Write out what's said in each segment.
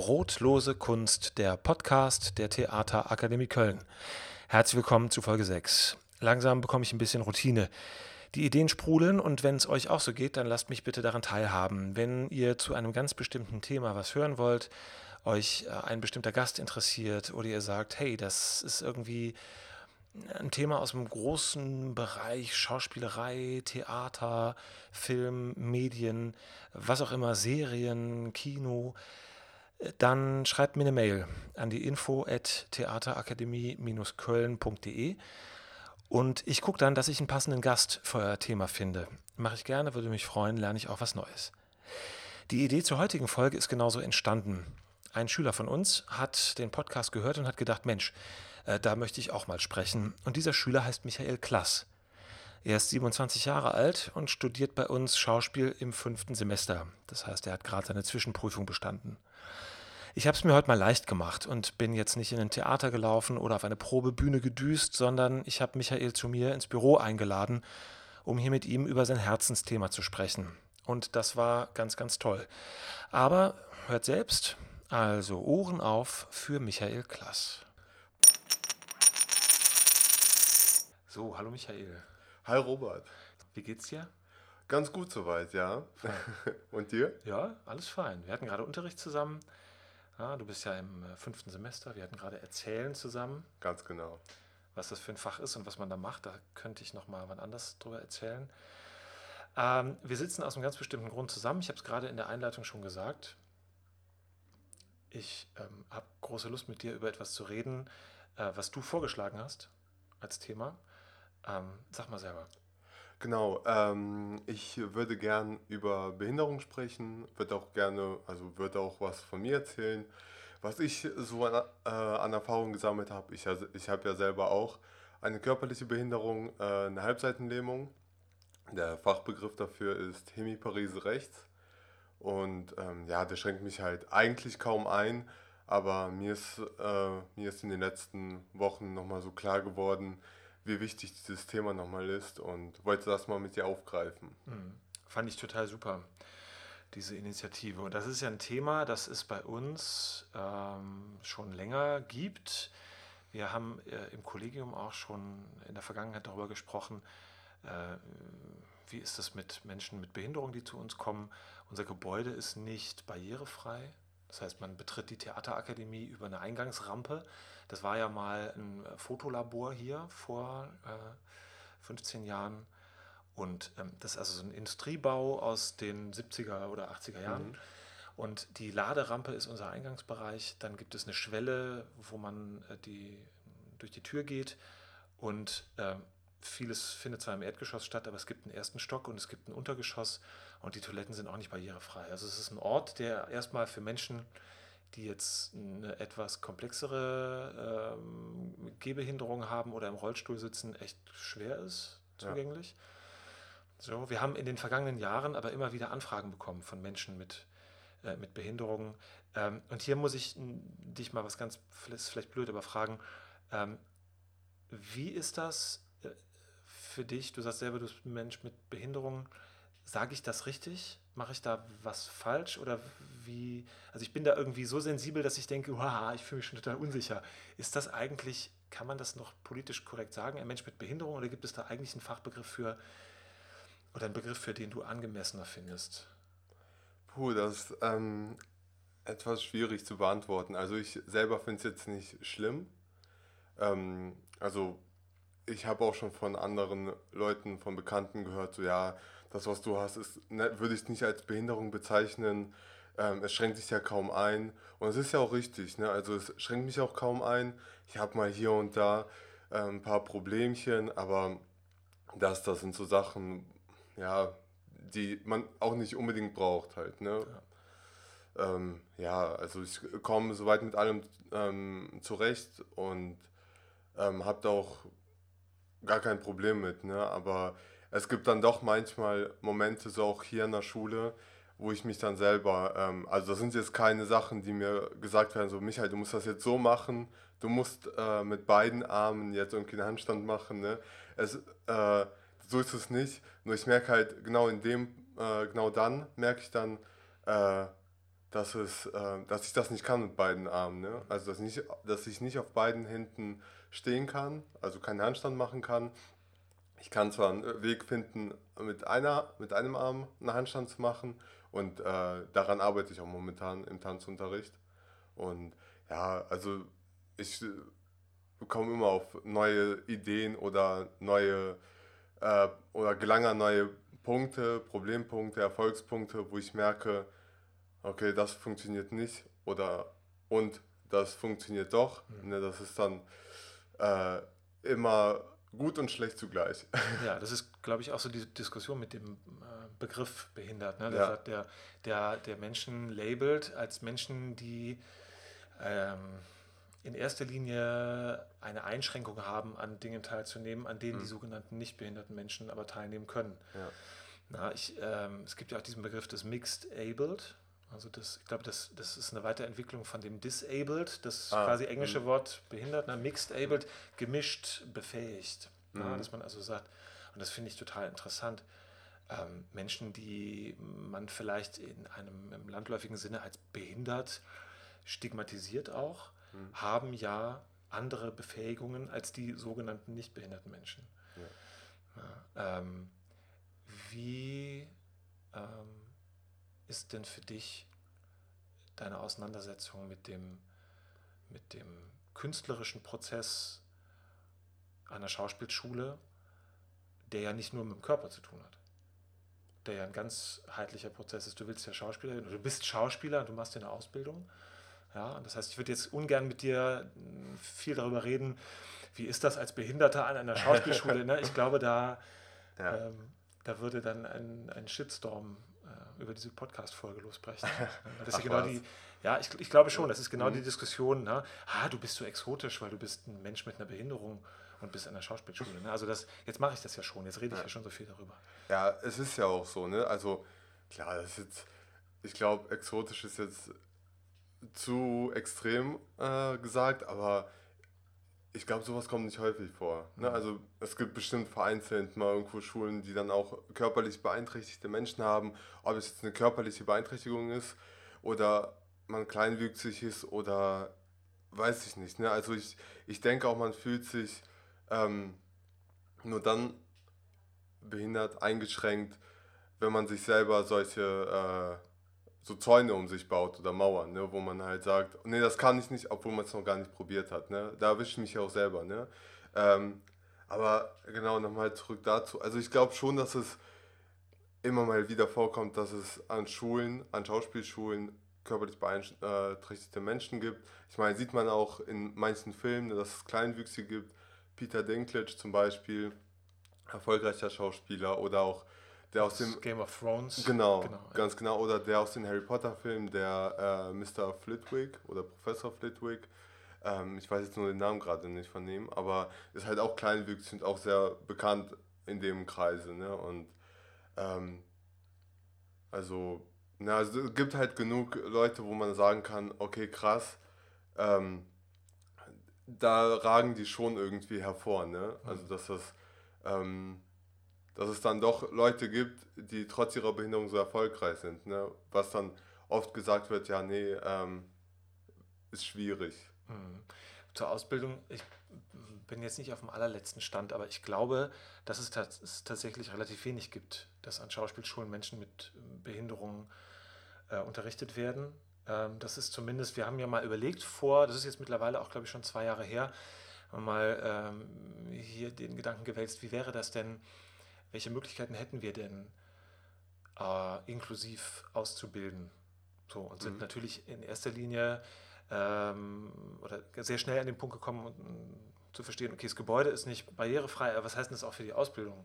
Brotlose Kunst, der Podcast der Theaterakademie Köln. Herzlich willkommen zu Folge 6. Langsam bekomme ich ein bisschen Routine. Die Ideen sprudeln und wenn es euch auch so geht, dann lasst mich bitte daran teilhaben. Wenn ihr zu einem ganz bestimmten Thema was hören wollt, euch äh, ein bestimmter Gast interessiert oder ihr sagt, hey, das ist irgendwie ein Thema aus dem großen Bereich Schauspielerei, Theater, Film, Medien, was auch immer, Serien, Kino, dann schreibt mir eine Mail an die info at theaterakademie-köln.de und ich gucke dann, dass ich einen passenden Gast für euer Thema finde. Mache ich gerne, würde mich freuen, lerne ich auch was Neues. Die Idee zur heutigen Folge ist genauso entstanden. Ein Schüler von uns hat den Podcast gehört und hat gedacht, Mensch, äh, da möchte ich auch mal sprechen. Und dieser Schüler heißt Michael Klass. Er ist 27 Jahre alt und studiert bei uns Schauspiel im fünften Semester. Das heißt, er hat gerade seine Zwischenprüfung bestanden. Ich habe es mir heute mal leicht gemacht und bin jetzt nicht in ein Theater gelaufen oder auf eine Probebühne gedüst, sondern ich habe Michael zu mir ins Büro eingeladen, um hier mit ihm über sein Herzensthema zu sprechen. Und das war ganz, ganz toll. Aber hört selbst, also Ohren auf für Michael Klass. So, hallo Michael. Hi Robert. Wie geht's dir? Ganz gut soweit, ja. Und dir? Ja, alles fein. Wir hatten gerade Unterricht zusammen. Ja, du bist ja im äh, fünften Semester. Wir hatten gerade Erzählen zusammen. Ganz genau. Was das für ein Fach ist und was man da macht, da könnte ich noch mal wann anders drüber erzählen. Ähm, wir sitzen aus einem ganz bestimmten Grund zusammen. Ich habe es gerade in der Einleitung schon gesagt. Ich ähm, habe große Lust, mit dir über etwas zu reden, äh, was du vorgeschlagen hast als Thema. Ähm, sag mal selber. Genau, ähm, ich würde gern über Behinderung sprechen, würde auch gerne, also würde auch was von mir erzählen, was ich so an, äh, an Erfahrung gesammelt habe. Ich, ich habe ja selber auch eine körperliche Behinderung, äh, eine Halbseitenlähmung. Der Fachbegriff dafür ist Hemiparese rechts. Und ähm, ja, der schränkt mich halt eigentlich kaum ein, aber mir ist, äh, mir ist in den letzten Wochen nochmal so klar geworden, wie wichtig dieses Thema nochmal ist und wollte das mal mit dir aufgreifen. Mhm. Fand ich total super, diese Initiative. Und das ist ja ein Thema, das es bei uns ähm, schon länger gibt. Wir haben äh, im Kollegium auch schon in der Vergangenheit darüber gesprochen, äh, wie ist das mit Menschen mit Behinderung, die zu uns kommen. Unser Gebäude ist nicht barrierefrei. Das heißt, man betritt die Theaterakademie über eine Eingangsrampe. Das war ja mal ein Fotolabor hier vor äh, 15 Jahren. Und ähm, das ist also so ein Industriebau aus den 70er oder 80er Jahren. Mhm. Und die Laderampe ist unser Eingangsbereich. Dann gibt es eine Schwelle, wo man äh, die, durch die Tür geht. Und äh, vieles findet zwar im Erdgeschoss statt, aber es gibt einen ersten Stock und es gibt ein Untergeschoss und die Toiletten sind auch nicht barrierefrei. Also es ist ein Ort, der erstmal für Menschen, die jetzt eine etwas komplexere ähm, Gehbehinderung haben oder im Rollstuhl sitzen, echt schwer ist zugänglich. Ja. So, wir haben in den vergangenen Jahren aber immer wieder Anfragen bekommen von Menschen mit, äh, mit Behinderungen. Ähm, und hier muss ich dich mal was ganz, vielleicht blöd, aber fragen, ähm, wie ist das für dich? Du sagst selber, du bist ein Mensch mit Behinderung. Sage ich das richtig? Mache ich da was falsch? Oder wie? Also ich bin da irgendwie so sensibel, dass ich denke, wow, ich fühle mich schon total unsicher. Ist das eigentlich, kann man das noch politisch korrekt sagen, ein Mensch mit Behinderung? Oder gibt es da eigentlich einen Fachbegriff für oder einen Begriff, für den du angemessener findest? Puh, das ist ähm, etwas schwierig zu beantworten. Also ich selber finde es jetzt nicht schlimm. Ähm, also ich habe auch schon von anderen Leuten, von Bekannten gehört, so ja, das, was du hast, ist, ne, würde ich nicht als Behinderung bezeichnen. Ähm, es schränkt dich ja kaum ein. Und es ist ja auch richtig, ne? Also es schränkt mich auch kaum ein. Ich habe mal hier und da äh, ein paar Problemchen, aber das, das sind so Sachen, ja, die man auch nicht unbedingt braucht halt, ne? Ja, ähm, ja also ich komme soweit mit allem ähm, zurecht und ähm, habe da auch gar kein Problem mit, ne? Aber es gibt dann doch manchmal Momente, so auch hier in der Schule, wo ich mich dann selber, ähm, also das sind jetzt keine Sachen, die mir gesagt werden, so Michael, du musst das jetzt so machen, du musst äh, mit beiden Armen jetzt irgendwie einen Handstand machen, ne? Es, äh, so ist es nicht, nur ich merke halt genau in dem, äh, genau dann merke ich dann, äh, dass, es, äh, dass ich das nicht kann mit beiden Armen. Ne? Also dass, nicht, dass ich nicht auf beiden Händen stehen kann, also keinen Handstand machen kann. Ich kann zwar einen Weg finden, mit, einer, mit einem Arm einen Handstand zu machen und äh, daran arbeite ich auch momentan im Tanzunterricht. Und ja, also ich komme immer auf neue Ideen oder neue äh, oder gelange neue Punkte, Problempunkte, Erfolgspunkte, wo ich merke, okay, das funktioniert nicht oder und das funktioniert doch. Mhm. Ne, das ist dann äh, immer gut und schlecht zugleich. Ja, das ist, glaube ich, auch so die Diskussion mit dem äh, Begriff behindert. Ne? Der, ja. der, der, der Menschen labelt als Menschen, die ähm, in erster Linie eine Einschränkung haben, an Dingen teilzunehmen, an denen mhm. die sogenannten nicht behinderten Menschen aber teilnehmen können. Ja. Na, ich, ähm, es gibt ja auch diesen Begriff des Mixed Abled. Also das, ich glaube, das, das ist eine Weiterentwicklung von dem Disabled, das ah, quasi englische mh. Wort behindert, ne? Mixed Abled, gemischt befähigt. Mhm. Ja, dass man also sagt, und das finde ich total interessant, ähm, Menschen, die man vielleicht in einem im landläufigen Sinne als behindert stigmatisiert auch, mhm. haben ja andere Befähigungen als die sogenannten nicht behinderten Menschen. Ja. Ja, ähm, wie ähm, ist denn für dich deine Auseinandersetzung mit dem, mit dem künstlerischen Prozess einer Schauspielschule, der ja nicht nur mit dem Körper zu tun hat? Der ja ein ganzheitlicher Prozess ist. Du willst ja Schauspieler, du bist Schauspieler und du machst ja eine Ausbildung. Ja, das heißt, ich würde jetzt ungern mit dir viel darüber reden, wie ist das als Behinderter an einer Schauspielschule. ne? Ich glaube, da, ja. ähm, da würde dann ein, ein Shitstorm über diese Podcast-Folge losbrechen. Das ist genau die, ja, ich, ich glaube schon, das ist genau mhm. die Diskussion. Ne? Ah, du bist so exotisch, weil du bist ein Mensch mit einer Behinderung und bist an der Schauspielschule. Ne? Also das, jetzt mache ich das ja schon, jetzt rede ich ja. ja schon so viel darüber. Ja, es ist ja auch so, ne? Also klar, das ist jetzt, ich glaube, exotisch ist jetzt zu extrem äh, gesagt, aber ich glaube, sowas kommt nicht häufig vor. Ne? Mhm. Also es gibt bestimmt vereinzelt mal irgendwo Schulen, die dann auch körperlich beeinträchtigte Menschen haben. Ob es jetzt eine körperliche Beeinträchtigung ist oder man kleinwüchsig ist oder weiß ich nicht. Ne? Also ich, ich denke auch, man fühlt sich ähm, nur dann behindert, eingeschränkt, wenn man sich selber solche äh, so Zäune um sich baut oder Mauern, ne, wo man halt sagt, nee, das kann ich nicht, obwohl man es noch gar nicht probiert hat. Ne? Da erwische ich mich auch selber. Ne? Ähm, aber genau, nochmal zurück dazu. Also ich glaube schon, dass es immer mal wieder vorkommt, dass es an Schulen, an Schauspielschulen körperlich beeinträchtigte Menschen gibt. Ich meine, sieht man auch in manchen Filmen, dass es Kleinwüchsige gibt. Peter Dinklage zum Beispiel, erfolgreicher Schauspieler oder auch der aus dem Game of Thrones. Genau, genau ganz ja. genau. Oder der aus den Harry Potter Filmen, der äh, Mr. Flitwick oder Professor Flitwick. Ähm, ich weiß jetzt nur den Namen gerade nicht von ihm, aber ist halt auch kleinwüchsig und auch sehr bekannt in dem Kreise. Ne? Und ähm, also, na, also es gibt halt genug Leute, wo man sagen kann, okay, krass, ähm, da ragen die schon irgendwie hervor. Ne? Also, dass das ähm, dass es dann doch Leute gibt, die trotz ihrer Behinderung so erfolgreich sind. Ne? Was dann oft gesagt wird, ja, nee, ähm, ist schwierig. Mhm. Zur Ausbildung, ich bin jetzt nicht auf dem allerletzten Stand, aber ich glaube, dass es, es tatsächlich relativ wenig gibt, dass an Schauspielschulen Menschen mit Behinderungen äh, unterrichtet werden. Ähm, das ist zumindest, wir haben ja mal überlegt vor, das ist jetzt mittlerweile auch, glaube ich, schon zwei Jahre her, mal ähm, hier den Gedanken gewälzt, wie wäre das denn, welche Möglichkeiten hätten wir denn, äh, inklusiv auszubilden? So, und sind mhm. natürlich in erster Linie ähm, oder sehr schnell an den Punkt gekommen, um, zu verstehen, okay, das Gebäude ist nicht barrierefrei, aber was heißt denn das auch für die Ausbildung?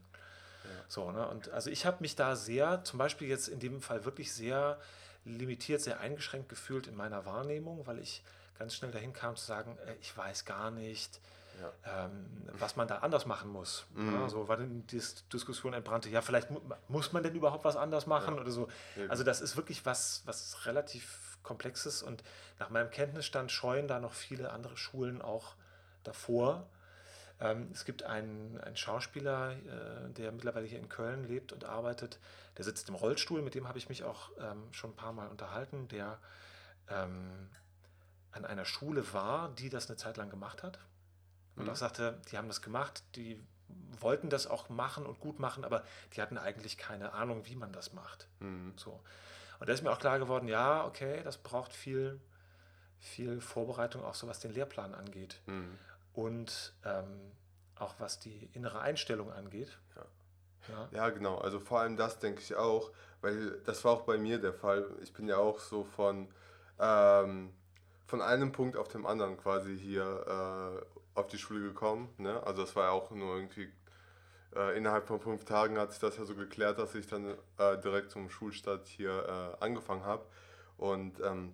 Ja. So, ne? Und also ich habe mich da sehr, zum Beispiel jetzt in dem Fall wirklich sehr limitiert, sehr eingeschränkt gefühlt in meiner Wahrnehmung, weil ich ganz schnell dahin kam zu sagen, äh, ich weiß gar nicht, ja. ähm, was man da anders machen muss. Mhm. Ja, so war dann die Diskussion entbrannte, ja, vielleicht mu muss man denn überhaupt was anders machen ja. oder so. Also das ist wirklich was, was relativ komplexes und nach meinem Kenntnisstand scheuen da noch viele andere Schulen auch davor. Ähm, es gibt einen, einen Schauspieler, äh, der mittlerweile hier in Köln lebt und arbeitet. Der sitzt im Rollstuhl, mit dem habe ich mich auch ähm, schon ein paar Mal unterhalten, der ähm, an einer Schule war, die das eine Zeit lang gemacht hat. Und mhm. auch sagte, die haben das gemacht, die wollten das auch machen und gut machen, aber die hatten eigentlich keine Ahnung, wie man das macht. Mhm. So. Und da ist mir auch klar geworden, ja, okay, das braucht viel, viel Vorbereitung, auch so was den Lehrplan angeht. Mhm. Und ähm, auch was die innere Einstellung angeht. Ja. Ja. ja, genau. Also vor allem das denke ich auch, weil das war auch bei mir der Fall. Ich bin ja auch so von, ähm, von einem Punkt auf dem anderen quasi hier äh, auf die Schule gekommen. Ne? Also das war ja auch nur irgendwie, äh, innerhalb von fünf Tagen hat sich das ja so geklärt, dass ich dann äh, direkt zum Schulstart hier äh, angefangen habe. Und ähm,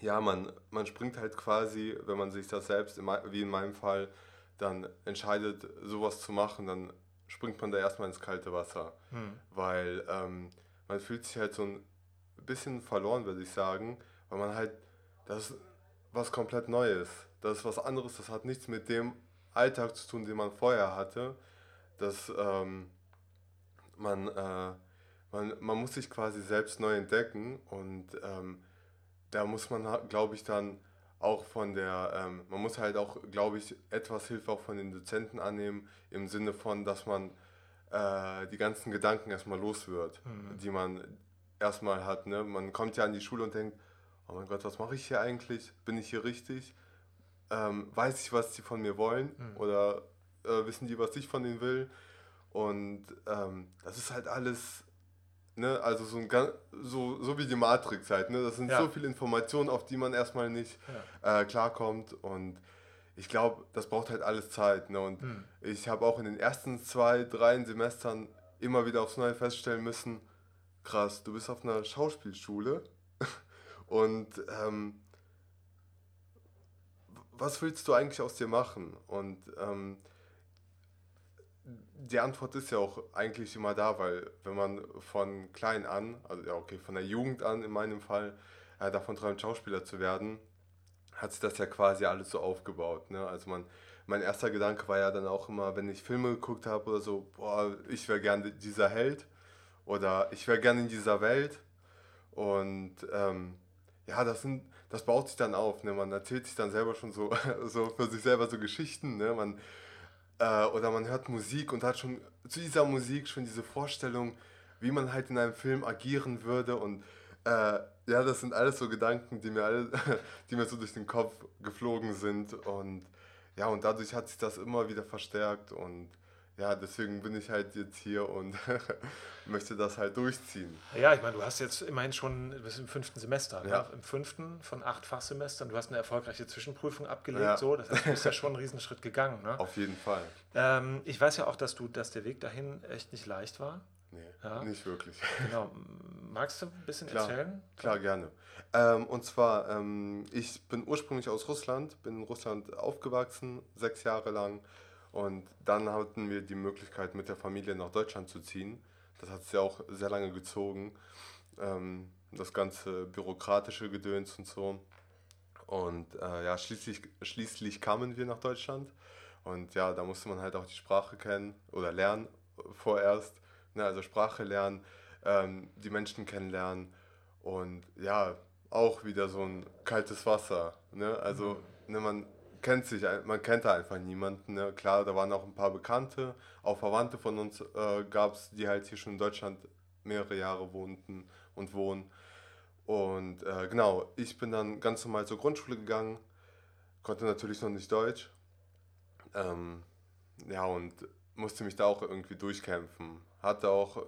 ja, man, man springt halt quasi, wenn man sich das selbst, wie in meinem Fall, dann entscheidet, sowas zu machen, dann springt man da erstmal ins kalte Wasser. Hm. Weil ähm, man fühlt sich halt so ein bisschen verloren, würde ich sagen, weil man halt, das ist was komplett Neues. Das ist was anderes, das hat nichts mit dem Alltag zu tun, den man vorher hatte. Das, ähm, man, äh, man, man muss sich quasi selbst neu entdecken und ähm, da muss man, glaube ich, dann auch von der, ähm, man muss halt auch, glaube ich, etwas Hilfe auch von den Dozenten annehmen, im Sinne von, dass man äh, die ganzen Gedanken erstmal los wird, mhm. die man erstmal hat. Ne? Man kommt ja an die Schule und denkt, oh mein Gott, was mache ich hier eigentlich? Bin ich hier richtig? Ähm, weiß ich, was sie von mir wollen mhm. oder äh, wissen die, was ich von ihnen will. Und ähm, das ist halt alles, ne, also so, ein, so, so wie die Matrix halt, ne? Das sind ja. so viele Informationen, auf die man erstmal nicht ja. äh, klarkommt. Und ich glaube, das braucht halt alles Zeit. Ne? Und mhm. ich habe auch in den ersten zwei, drei Semestern immer wieder aufs Neue feststellen müssen, krass, du bist auf einer Schauspielschule und ähm, was willst du eigentlich aus dir machen? Und ähm, die Antwort ist ja auch eigentlich immer da, weil wenn man von klein an, also ja okay, von der Jugend an in meinem Fall, äh, davon träumt, Schauspieler zu werden, hat sich das ja quasi alles so aufgebaut. Ne? Also man, mein erster Gedanke war ja dann auch immer, wenn ich Filme geguckt habe oder so, boah, ich wäre gerne dieser Held oder ich wäre gerne in dieser Welt. Und ähm, ja, das sind das baut sich dann auf. Ne? Man erzählt sich dann selber schon so, so für sich selber so Geschichten. Ne? Man, äh, oder man hört Musik und hat schon zu dieser Musik schon diese Vorstellung, wie man halt in einem Film agieren würde. Und äh, ja, das sind alles so Gedanken, die mir, alle, die mir so durch den Kopf geflogen sind. Und ja, und dadurch hat sich das immer wieder verstärkt. Und ja, deswegen bin ich halt jetzt hier und möchte das halt durchziehen. Ja, ich meine, du hast jetzt immerhin schon, du bist im fünften Semester, ne? ja. ne? im fünften von acht Fachsemestern, du hast eine erfolgreiche Zwischenprüfung abgelegt, ja. so, das heißt, du bist ja schon einen Riesenschritt gegangen. Ne? Auf jeden Fall. Ähm, ich weiß ja auch, dass du, dass der Weg dahin echt nicht leicht war. Nee, ja. nicht wirklich. Genau. Magst du ein bisschen Klar, erzählen? Klar, gerne. Ähm, und zwar, ähm, ich bin ursprünglich aus Russland, bin in Russland aufgewachsen, sechs Jahre lang und dann hatten wir die Möglichkeit, mit der Familie nach Deutschland zu ziehen. Das hat sich auch sehr lange gezogen. Ähm, das ganze bürokratische Gedöns und so. Und äh, ja, schließlich, schließlich kamen wir nach Deutschland. Und ja, da musste man halt auch die Sprache kennen oder lernen vorerst. Ne, also Sprache lernen, ähm, die Menschen kennenlernen. Und ja, auch wieder so ein kaltes Wasser. Ne? Also ne, man kennt sich, man kennt da einfach niemanden. Ne? Klar, da waren auch ein paar Bekannte, auch Verwandte von uns äh, gab es, die halt hier schon in Deutschland mehrere Jahre wohnten und wohnen. Und äh, genau, ich bin dann ganz normal zur Grundschule gegangen, konnte natürlich noch nicht Deutsch. Ähm, ja, und musste mich da auch irgendwie durchkämpfen. Hatte auch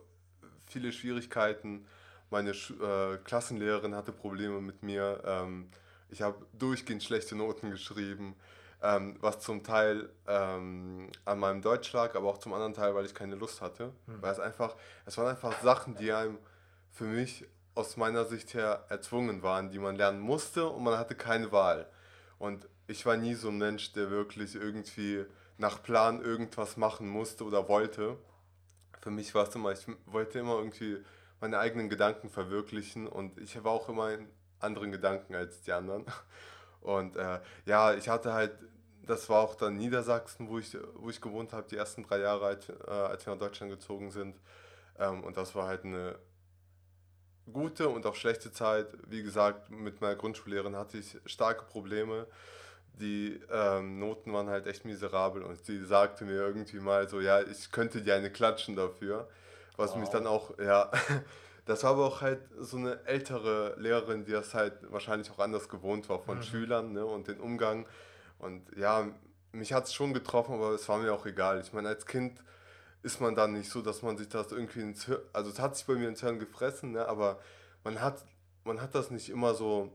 viele Schwierigkeiten. Meine äh, Klassenlehrerin hatte Probleme mit mir. Ähm, ich habe durchgehend schlechte Noten geschrieben, ähm, was zum Teil ähm, an meinem Deutsch lag, aber auch zum anderen Teil, weil ich keine Lust hatte. Mhm. Weil es einfach, es waren einfach Sachen, die einem für mich aus meiner Sicht her erzwungen waren, die man lernen musste und man hatte keine Wahl. Und ich war nie so ein Mensch, der wirklich irgendwie nach Plan irgendwas machen musste oder wollte. Für mich war es immer, ich wollte immer irgendwie meine eigenen Gedanken verwirklichen und ich war auch immer in anderen Gedanken als die anderen. Und äh, ja, ich hatte halt das war auch dann Niedersachsen, wo ich, wo ich gewohnt habe, die ersten drei Jahre, als, äh, als wir nach Deutschland gezogen sind. Ähm, und das war halt eine gute und auch schlechte Zeit. Wie gesagt, mit meiner Grundschullehrerin hatte ich starke Probleme. Die ähm, Noten waren halt echt miserabel und sie sagte mir irgendwie mal so, ja, ich könnte dir eine klatschen dafür. Was wow. mich dann auch, ja, das war aber auch halt so eine ältere Lehrerin, die das halt wahrscheinlich auch anders gewohnt war von mhm. Schülern ne, und den Umgang. Und ja, mich hat es schon getroffen, aber es war mir auch egal. Ich meine, als Kind ist man dann nicht so, dass man sich das irgendwie ins Hirn, also es hat sich bei mir ins Hirn gefressen, ne, aber man hat, man hat das nicht immer so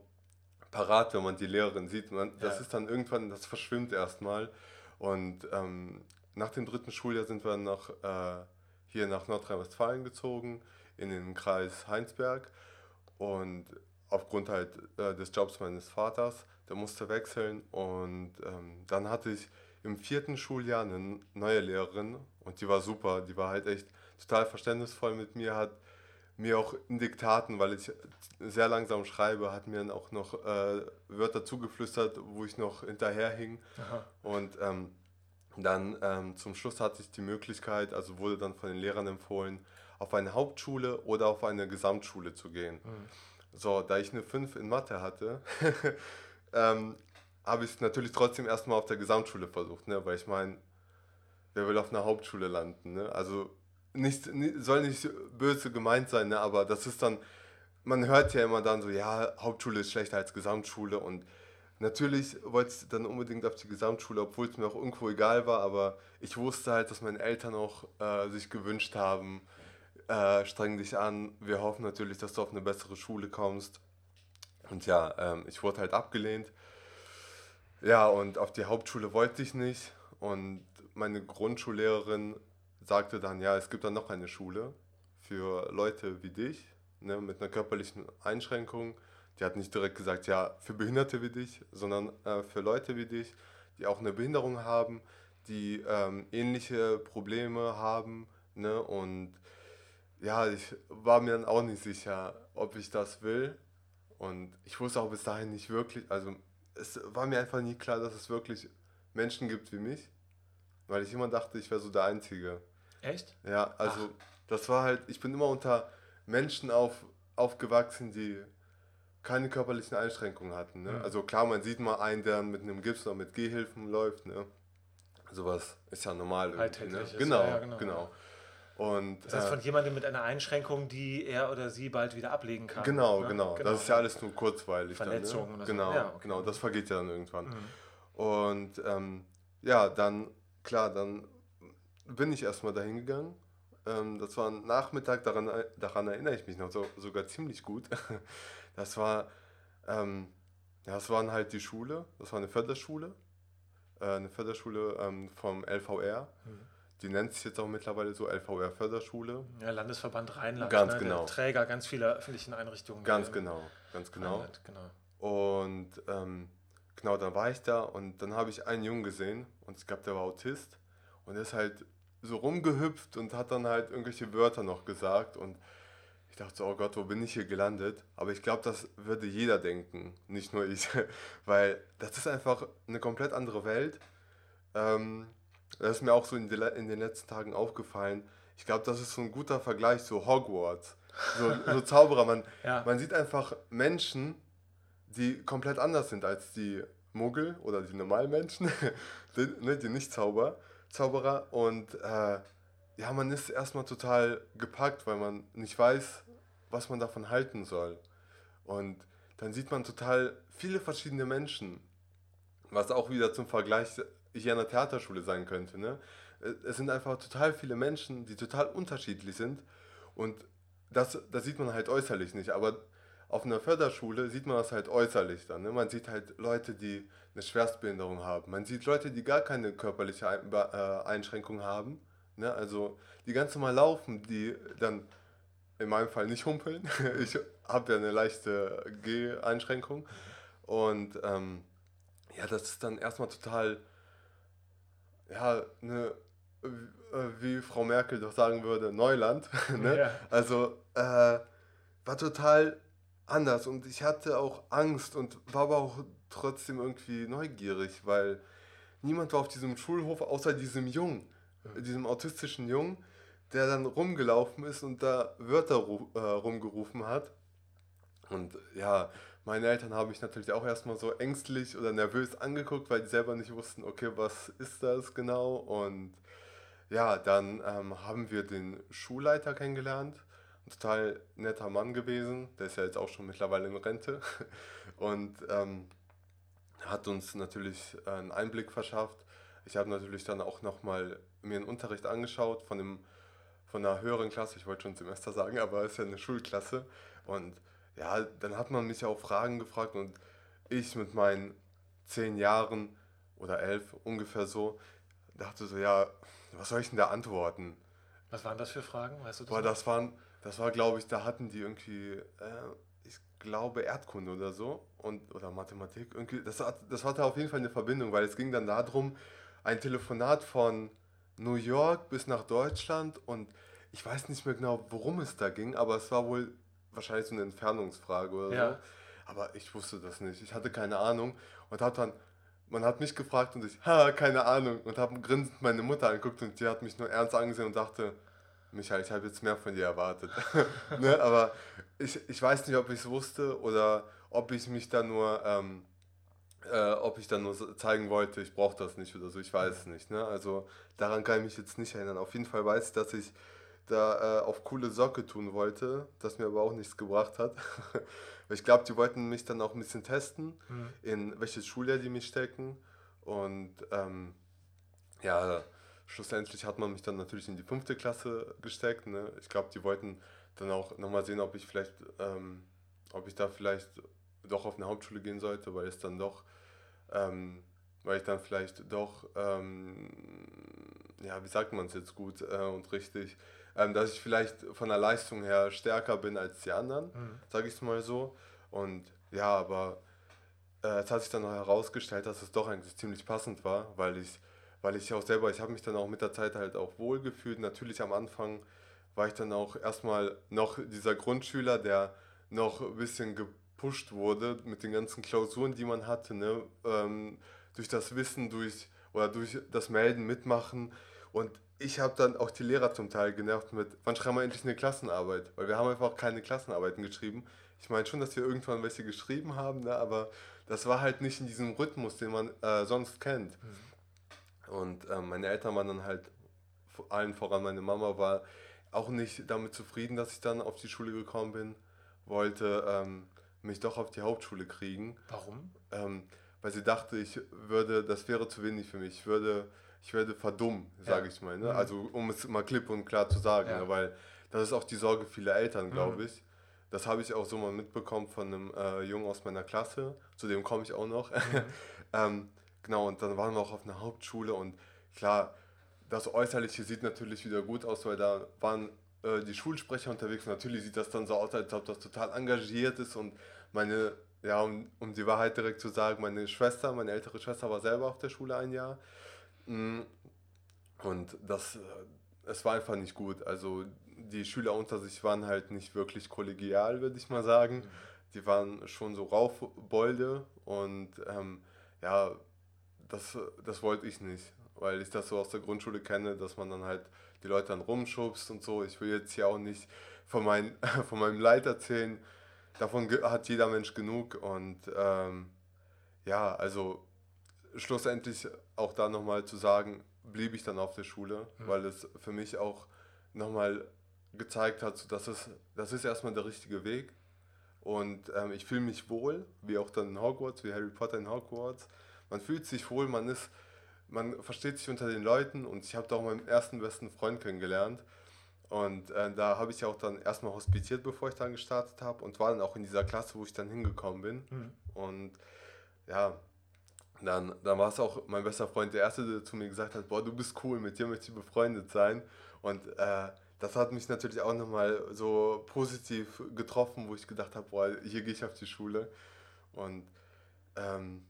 parat, wenn man die Lehrerin sieht. Man, das ja. ist dann irgendwann, das verschwimmt erstmal. Und ähm, nach dem dritten Schuljahr sind wir nach, äh, hier nach Nordrhein-Westfalen gezogen, in den Kreis Heinsberg. Und aufgrund halt äh, des Jobs meines Vaters, der musste wechseln. Und ähm, dann hatte ich im vierten Schuljahr eine neue Lehrerin und die war super. Die war halt echt total verständnisvoll mit mir, hat mir auch in Diktaten, weil ich sehr langsam schreibe, hat mir dann auch noch äh, Wörter zugeflüstert, wo ich noch hinterherhing. Aha. Und ähm, dann ähm, zum Schluss hatte ich die Möglichkeit, also wurde dann von den Lehrern empfohlen, auf eine Hauptschule oder auf eine Gesamtschule zu gehen. Mhm. So, da ich eine 5 in Mathe hatte, ähm, habe ich es natürlich trotzdem erstmal auf der Gesamtschule versucht, ne? weil ich meine, wer will auf einer Hauptschule landen? Ne? Also nicht, soll nicht böse gemeint sein, ne? aber das ist dann, man hört ja immer dann so, ja, Hauptschule ist schlechter als Gesamtschule und natürlich wollte ich dann unbedingt auf die Gesamtschule, obwohl es mir auch irgendwo egal war, aber ich wusste halt, dass meine Eltern auch äh, sich gewünscht haben, äh, streng dich an, wir hoffen natürlich, dass du auf eine bessere Schule kommst. Und ja, ähm, ich wurde halt abgelehnt. Ja, und auf die Hauptschule wollte ich nicht. Und meine Grundschullehrerin sagte dann, ja, es gibt dann noch eine Schule für Leute wie dich, ne, mit einer körperlichen Einschränkung. Die hat nicht direkt gesagt, ja, für Behinderte wie dich, sondern äh, für Leute wie dich, die auch eine Behinderung haben, die ähm, ähnliche Probleme haben. Ne, und ja, ich war mir dann auch nicht sicher, ob ich das will. Und ich wusste auch bis dahin nicht wirklich, also es war mir einfach nie klar, dass es wirklich Menschen gibt wie mich, weil ich immer dachte, ich wäre so der Einzige. Echt? Ja, also Ach. das war halt, ich bin immer unter Menschen auf, aufgewachsen, die keine körperlichen Einschränkungen hatten. Ne? Mhm. Also klar, man sieht mal einen, der mit einem Gips oder mit Gehhilfen läuft. Ne? Sowas ist ja normal. Ne? Genau, ja, genau, genau. Und, das heißt, von äh, jemandem mit einer Einschränkung, die er oder sie bald wieder ablegen kann. Genau, ne? genau, genau. Das ist ja alles nur kurzweilig. Verletzungen ne? Genau, so. ja, okay. genau. Das vergeht ja dann irgendwann. Mhm. Und ähm, ja, dann, klar, dann bin ich erstmal dahin gegangen. Ähm, das war ein Nachmittag, daran, daran erinnere ich mich noch so, sogar ziemlich gut. Das war, ähm, ja, das waren halt die Schule, das war eine Förderschule, äh, eine Förderschule ähm, vom LVR. Mhm. Die nennt sich jetzt auch mittlerweile so LVR Förderschule. Ja, Landesverband Rheinland. Ganz ne? genau. Träger ganz vieler öffentlichen Einrichtungen. Ganz genau, ganz genau. Rheinland, genau. Und ähm, genau, dann war ich da und dann habe ich einen Jungen gesehen und es gab, der war Autist und der ist halt so rumgehüpft und hat dann halt irgendwelche Wörter noch gesagt und ich dachte so, oh Gott, wo bin ich hier gelandet? Aber ich glaube, das würde jeder denken, nicht nur ich, weil das ist einfach eine komplett andere Welt. Ähm, das ist mir auch so in, in den letzten Tagen aufgefallen. Ich glaube, das ist so ein guter Vergleich zu Hogwarts. So, so Zauberer. Man, ja. man sieht einfach Menschen, die komplett anders sind als die Muggel oder die normalen Menschen, die, ne, die Nicht-Zauber. Zauberer und äh, ja, man ist erstmal total gepackt, weil man nicht weiß, was man davon halten soll. Und dann sieht man total viele verschiedene Menschen, was auch wieder zum Vergleich hier an der Theaterschule sein könnte. Ne? Es sind einfach total viele Menschen, die total unterschiedlich sind und das, das sieht man halt äußerlich nicht, aber auf einer Förderschule sieht man das halt äußerlich dann. Ne? Man sieht halt Leute, die eine Schwerstbehinderung haben. Man sieht Leute, die gar keine körperliche äh, Einschränkung haben. Ne? Also die ganz normal laufen, die dann in meinem Fall nicht humpeln. Ich habe ja eine leichte Geh-Einschränkung. Und ähm, ja, das ist dann erstmal total, ja, eine, äh, wie Frau Merkel doch sagen würde, Neuland. ne? Ja. Also äh, war total anders und ich hatte auch Angst und war aber auch trotzdem irgendwie neugierig, weil niemand war auf diesem Schulhof außer diesem Jungen, diesem autistischen Jungen, der dann rumgelaufen ist und da Wörter äh, rumgerufen hat. Und ja, meine Eltern haben mich natürlich auch erstmal so ängstlich oder nervös angeguckt, weil die selber nicht wussten, okay, was ist das genau? Und ja, dann ähm, haben wir den Schulleiter kennengelernt. Ein total netter Mann gewesen. Der ist ja jetzt auch schon mittlerweile in Rente. Und ähm, hat uns natürlich einen Einblick verschafft. Ich habe natürlich dann auch nochmal mir einen Unterricht angeschaut von, dem, von einer höheren Klasse. Ich wollte schon Semester sagen, aber es ist ja eine Schulklasse. Und ja, dann hat man mich ja auch Fragen gefragt und ich mit meinen zehn Jahren oder elf ungefähr so, dachte so, ja, was soll ich denn da antworten? Was waren das für Fragen? Weißt du das? Boah, das waren, das war, glaube ich, da hatten die irgendwie, äh, ich glaube, Erdkunde oder so und oder Mathematik. Irgendwie, das, hat, das hatte auf jeden Fall eine Verbindung, weil es ging dann darum, ein Telefonat von New York bis nach Deutschland und ich weiß nicht mehr genau, worum es da ging, aber es war wohl wahrscheinlich so eine Entfernungsfrage oder ja. so. Aber ich wusste das nicht. Ich hatte keine Ahnung und habe dann, man hat mich gefragt und ich, ha, keine Ahnung. Und habe grinsend meine Mutter angeguckt und die hat mich nur ernst angesehen und dachte, Michael, ich habe jetzt mehr von dir erwartet. ne? Aber ich, ich weiß nicht, ob ich es wusste oder ob ich mich da nur, ähm, äh, ob ich dann nur zeigen wollte, ich brauche das nicht oder so. Ich weiß es nicht. Ne? Also daran kann ich mich jetzt nicht erinnern. Auf jeden Fall weiß ich, dass ich da äh, auf coole Socke tun wollte, das mir aber auch nichts gebracht hat. ich glaube, die wollten mich dann auch ein bisschen testen, mhm. in welches Schuljahr die mich stecken. Und ähm, ja, schlussendlich hat man mich dann natürlich in die fünfte Klasse gesteckt. Ne? Ich glaube, die wollten dann auch nochmal sehen, ob ich vielleicht, ähm, ob ich da vielleicht doch auf eine Hauptschule gehen sollte, weil es dann doch, ähm, weil ich dann vielleicht doch, ähm, ja, wie sagt man es jetzt gut äh, und richtig, ähm, dass ich vielleicht von der Leistung her stärker bin als die anderen, mhm. sage ich es mal so. Und ja, aber äh, es hat sich dann noch herausgestellt, dass es doch eigentlich ziemlich passend war, weil ich, weil ich auch selber, ich habe mich dann auch mit der Zeit halt auch wohl gefühlt. Natürlich am Anfang war ich dann auch erstmal noch dieser Grundschüler, der noch ein bisschen gepusht wurde mit den ganzen Klausuren, die man hatte, ne? Ähm, durch das Wissen, durch oder durch das Melden, Mitmachen. Und ich habe dann auch die Lehrer zum Teil genervt mit, wann schreiben wir endlich eine Klassenarbeit? Weil wir haben einfach keine Klassenarbeiten geschrieben. Ich meine schon, dass wir irgendwann welche geschrieben haben, ne? aber das war halt nicht in diesem Rhythmus, den man äh, sonst kennt. Mhm. Und äh, meine Eltern waren dann halt, vor allen voran meine Mama war auch nicht damit zufrieden, dass ich dann auf die Schule gekommen bin, wollte ähm, mich doch auf die Hauptschule kriegen. Warum? Ähm, weil sie dachte, ich würde, das wäre zu wenig für mich. Ich würde ich werde verdummt, sage ja. ich mal. Ne? Mhm. Also um es mal klipp und klar zu sagen, ja. ne? weil das ist auch die Sorge vieler Eltern, glaube mhm. ich. Das habe ich auch so mal mitbekommen von einem äh, Jungen aus meiner Klasse, zu dem komme ich auch noch. Mhm. ähm, genau, und dann waren wir auch auf einer Hauptschule und klar, das Äußerliche sieht natürlich wieder gut aus, weil da waren äh, die Schulsprecher unterwegs und natürlich sieht das dann so aus, als ob das total engagiert ist und meine, ja, um, um die Wahrheit direkt zu sagen, meine Schwester, meine ältere Schwester war selber auf der Schule ein Jahr. Und das, äh, es war einfach nicht gut. Also die Schüler unter sich waren halt nicht wirklich kollegial, würde ich mal sagen. Mhm. Die waren schon so Raufbolde und ähm, ja, das, das wollte ich nicht, weil ich das so aus der Grundschule kenne, dass man dann halt die Leute dann rumschubst und so. Ich will jetzt hier auch nicht von, mein, von meinem Leid erzählen. Davon hat jeder Mensch genug und ähm, ja, also schlussendlich auch da nochmal zu sagen, blieb ich dann auf der Schule, mhm. weil es für mich auch nochmal gezeigt hat, dass es, das ist erstmal der richtige Weg. Und ähm, ich fühle mich wohl, wie auch dann in Hogwarts, wie Harry Potter in Hogwarts. Man fühlt sich wohl, man ist, man versteht sich unter den Leuten und ich habe da auch meinen ersten besten Freund kennengelernt. Und äh, da habe ich ja auch dann erstmal hospitiert, bevor ich dann gestartet habe und war dann auch in dieser Klasse, wo ich dann hingekommen bin. Mhm. Und ja, dann, dann war es auch mein bester Freund, der Erste, der zu mir gesagt hat, boah, du bist cool, mit dir möchte ich befreundet sein. Und äh, das hat mich natürlich auch nochmal so positiv getroffen, wo ich gedacht habe, boah, hier gehe ich auf die Schule. Und ähm,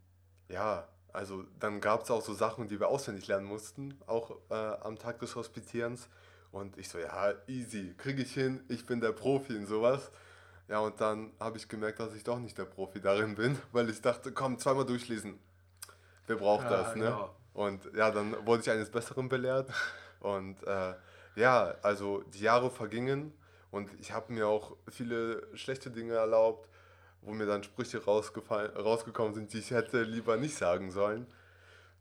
ja, also dann gab es auch so Sachen, die wir auswendig lernen mussten, auch äh, am Tag des Hospitierens. Und ich so, ja, easy, kriege ich hin, ich bin der Profi in sowas. Ja, und dann habe ich gemerkt, dass ich doch nicht der Profi darin bin, weil ich dachte, komm, zweimal durchlesen, wer braucht ja, das, ne? Genau. Und ja, dann wurde ich eines Besseren belehrt. Und äh, ja, also die Jahre vergingen und ich habe mir auch viele schlechte Dinge erlaubt, wo mir dann Sprüche rausgekommen sind, die ich hätte lieber nicht sagen sollen.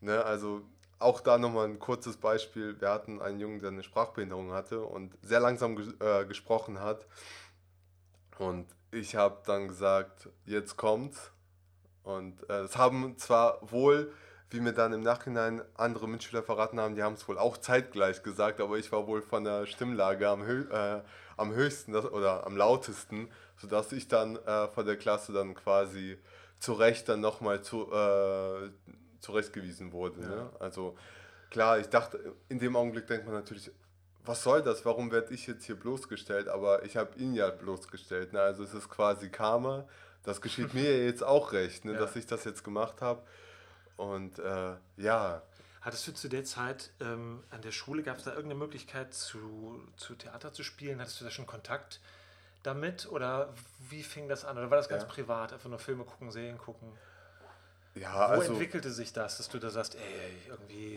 Ne, also auch da nochmal ein kurzes Beispiel. Wir hatten einen Jungen, der eine Sprachbehinderung hatte und sehr langsam ges äh, gesprochen hat. Und ich habe dann gesagt, jetzt kommt's. Und äh, es haben zwar wohl, wie mir dann im Nachhinein andere Mitschüler verraten haben, die haben es wohl auch zeitgleich gesagt, aber ich war wohl von der Stimmlage am, hö äh, am höchsten das, oder am lautesten, sodass ich dann äh, von der Klasse dann quasi zu Recht dann nochmal zu, äh, zurechtgewiesen wurde. Ja. Ne? Also klar, ich dachte, in dem Augenblick denkt man natürlich, was soll das? Warum werde ich jetzt hier bloßgestellt? Aber ich habe ihn ja bloßgestellt. Ne? Also es ist quasi Karma. Das geschieht mir jetzt auch recht, ne? Ja. dass ich das jetzt gemacht habe. Und äh, ja. Hattest du zu der Zeit ähm, an der Schule, gab es da irgendeine Möglichkeit zu, zu Theater zu spielen? Hattest du da schon Kontakt damit? Oder wie fing das an? Oder war das ganz ja. privat? Einfach nur Filme gucken, Serien gucken? Ja, Wo also, entwickelte sich das, dass du da sagst, ey, irgendwie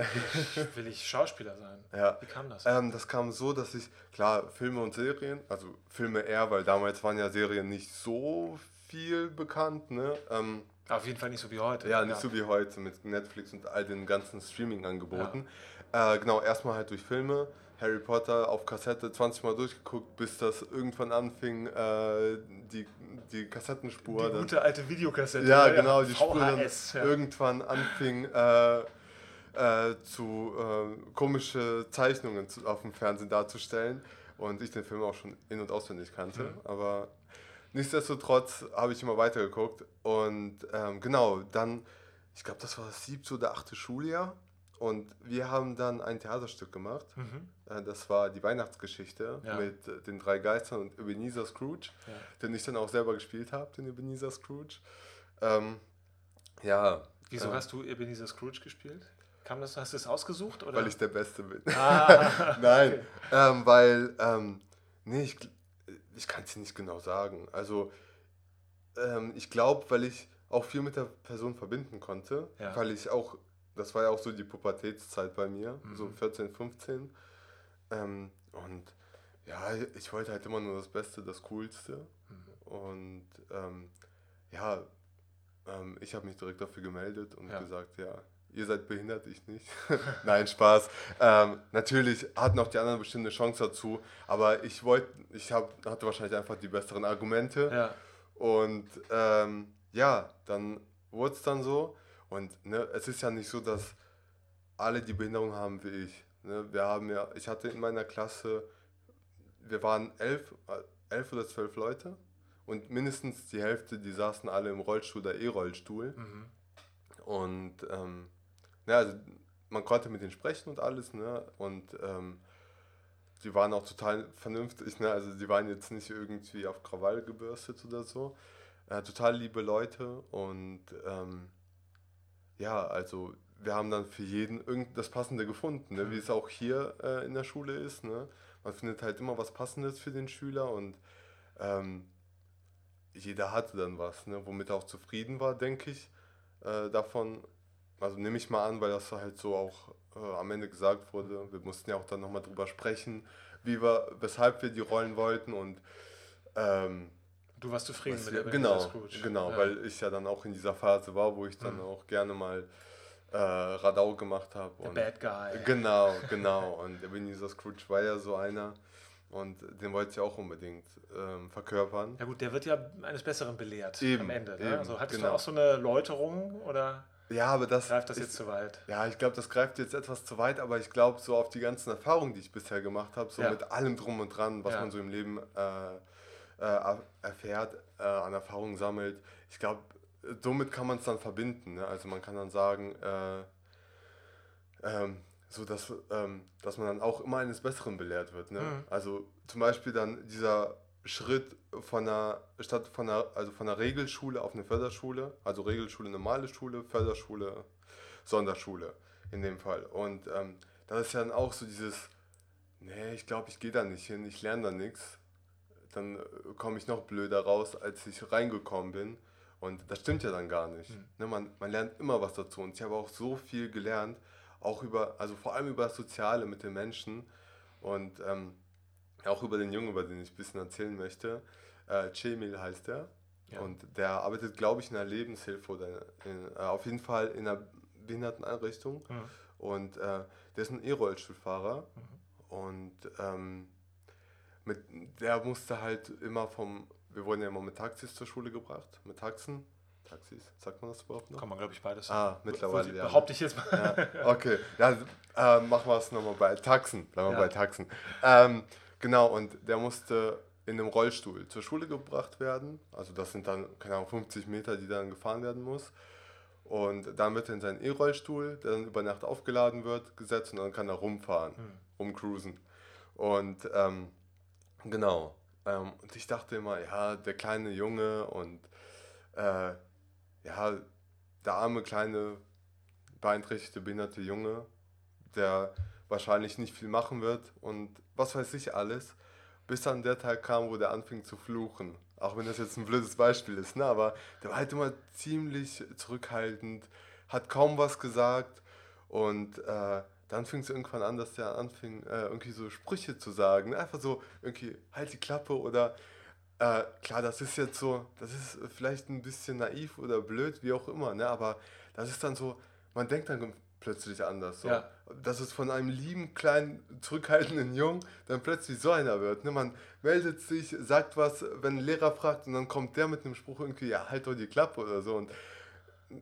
will ich, Schauspieler sein? Ja. Wie kam das? Ähm, das kam so, dass ich, klar, Filme und Serien, also Filme eher, weil damals waren ja Serien nicht so viel bekannt, ne? Ähm, Auf jeden Fall nicht so wie heute. Ja, nicht ja. so wie heute mit Netflix und all den ganzen Streaming-Angeboten. Ja. Äh, genau, erstmal halt durch Filme, Harry Potter auf Kassette 20 Mal durchgeguckt, bis das irgendwann anfing, äh, die, die Kassettenspur. Die gute alte Videokassette. Ja, genau, die VHS, Spur dann irgendwann anfing äh, äh, zu äh, komische Zeichnungen auf dem Fernsehen darzustellen und ich den Film auch schon in- und auswendig kannte. Mhm. Aber nichtsdestotrotz habe ich immer weitergeguckt und ähm, genau, dann, ich glaube, das war das siebte oder achte Schuljahr und wir haben dann ein Theaterstück gemacht. Mhm. Äh, das war die Weihnachtsgeschichte ja. mit äh, den drei Geistern und Ebenezer Scrooge, ja. den ich dann auch selber gespielt habe, den Ebenezer Scrooge. Ähm, ja. Wieso äh, hast du Ebenezer Scrooge gespielt? Kam das, hast du es ausgesucht? Oder? Weil ich der Beste bin. Ah, Nein, okay. ähm, weil, ähm, nee, ich, ich kann es dir nicht genau sagen. Also, ähm, ich glaube, weil ich auch viel mit der Person verbinden konnte, ja. weil ich auch das war ja auch so die Pubertätszeit bei mir, mhm. so 14, 15. Ähm, und ja, ich wollte halt immer nur das Beste, das Coolste. Mhm. Und ähm, ja, ähm, ich habe mich direkt dafür gemeldet und ja. gesagt, ja, ihr seid behindert, ich nicht. Nein, Spaß. Ähm, natürlich hatten auch die anderen bestimmt eine Chance dazu, aber ich wollte, ich hab, hatte wahrscheinlich einfach die besseren Argumente. Ja. Und ähm, ja, dann wurde es dann so. Und ne, es ist ja nicht so, dass alle die Behinderung haben wie ich. Ne? Wir haben ja, ich hatte in meiner Klasse, wir waren elf, äh, elf oder zwölf Leute und mindestens die Hälfte, die saßen alle im Rollstuhl oder E-Rollstuhl. Mhm. Und ähm, ja, also man konnte mit denen sprechen und alles, ne? Und ähm, die waren auch total vernünftig, ne? Also die waren jetzt nicht irgendwie auf Krawall gebürstet oder so. Äh, total liebe Leute und ähm, ja, also wir haben dann für jeden irgend das Passende gefunden, ne? wie es auch hier äh, in der Schule ist. Ne? Man findet halt immer was Passendes für den Schüler und ähm, jeder hatte dann was, ne? womit er auch zufrieden war, denke ich. Äh, davon, also nehme ich mal an, weil das halt so auch äh, am Ende gesagt wurde. Wir mussten ja auch dann nochmal drüber sprechen, wie wir, weshalb wir die Rollen wollten und ähm, Du warst zufrieden mit der Genau, Scrooge. genau, ja. weil ich ja dann auch in dieser Phase war, wo ich dann mhm. auch gerne mal äh, Radau gemacht habe. Der Bad Guy. Genau, genau. Und Ebenezer Scrooge war ja so einer. Und den wollte ich auch unbedingt ähm, verkörpern. Ja gut, der wird ja eines Besseren belehrt eben, am Ende. Ne? Eben, also hattest genau. du auch so eine Läuterung oder ja, aber das greift das jetzt zu weit? Ja, ich glaube, das greift jetzt etwas zu weit, aber ich glaube, so auf die ganzen Erfahrungen, die ich bisher gemacht habe, so ja. mit allem drum und dran, was ja. man so im Leben äh, äh, erfährt, äh, an Erfahrungen sammelt. Ich glaube, somit kann man es dann verbinden. Ne? Also man kann dann sagen, äh, ähm, so dass, ähm, dass man dann auch immer eines Besseren belehrt wird. Ne? Mhm. Also zum Beispiel dann dieser Schritt von einer statt von einer, also von einer Regelschule auf eine Förderschule, also Regelschule normale Schule, Förderschule, Sonderschule in dem Fall. Und ähm, das ist ja dann auch so dieses, nee, ich glaube, ich gehe da nicht hin, ich lerne da nichts dann äh, komme ich noch blöder raus, als ich reingekommen bin. Und das stimmt ja dann gar nicht. Mhm. Ne, man, man lernt immer was dazu. Und ich habe auch so viel gelernt, auch über, also vor allem über das Soziale mit den Menschen und ähm, auch über den Jungen, über den ich ein bisschen erzählen möchte. Äh, Cemil heißt er. Ja. Und der arbeitet, glaube ich, in einer Lebenshilfe oder in, äh, auf jeden Fall in einer Behinderteneinrichtung. Mhm. Und äh, der ist ein E-Rollstuhlfahrer. Mhm. Und ähm, mit, der musste halt immer vom, wir wurden ja immer mit Taxis zur Schule gebracht, mit Taxen. Taxis, sagt man das überhaupt noch? Kann man, glaube ich, beides Ah, mittlerweile, ja. Behaupte ich jetzt mal. Ja, okay, ja, äh, machen wir es nochmal bei Taxen. Bleiben wir ja. bei Taxen. Ähm, genau, und der musste in einem Rollstuhl zur Schule gebracht werden. Also das sind dann, keine Ahnung, 50 Meter, die dann gefahren werden muss. Und dann wird er in seinen E-Rollstuhl, der dann über Nacht aufgeladen wird, gesetzt und dann kann er rumfahren, mhm. rumcruisen. Und ähm, genau. Ähm, und ich dachte immer, ja, der kleine Junge und äh, ja, der arme kleine beeinträchtigte behinderte Junge, der wahrscheinlich nicht viel machen wird und was weiß ich alles bis dann der Tag kam, wo der anfing zu fluchen. Auch wenn das jetzt ein blödes Beispiel ist, ne? aber der war halt immer ziemlich zurückhaltend, hat kaum was gesagt und äh, dann fing es irgendwann an, dass der anfing, äh, irgendwie so Sprüche zu sagen. Ne? Einfach so, irgendwie, halt die Klappe oder äh, klar, das ist jetzt so, das ist vielleicht ein bisschen naiv oder blöd, wie auch immer, ne? aber das ist dann so, man denkt dann plötzlich anders. So. Ja. Dass es von einem lieben, kleinen, zurückhaltenden Jungen dann plötzlich so einer wird. Ne? Man meldet sich, sagt was, wenn ein Lehrer fragt und dann kommt der mit einem Spruch irgendwie, ja, halt doch die Klappe oder so. Und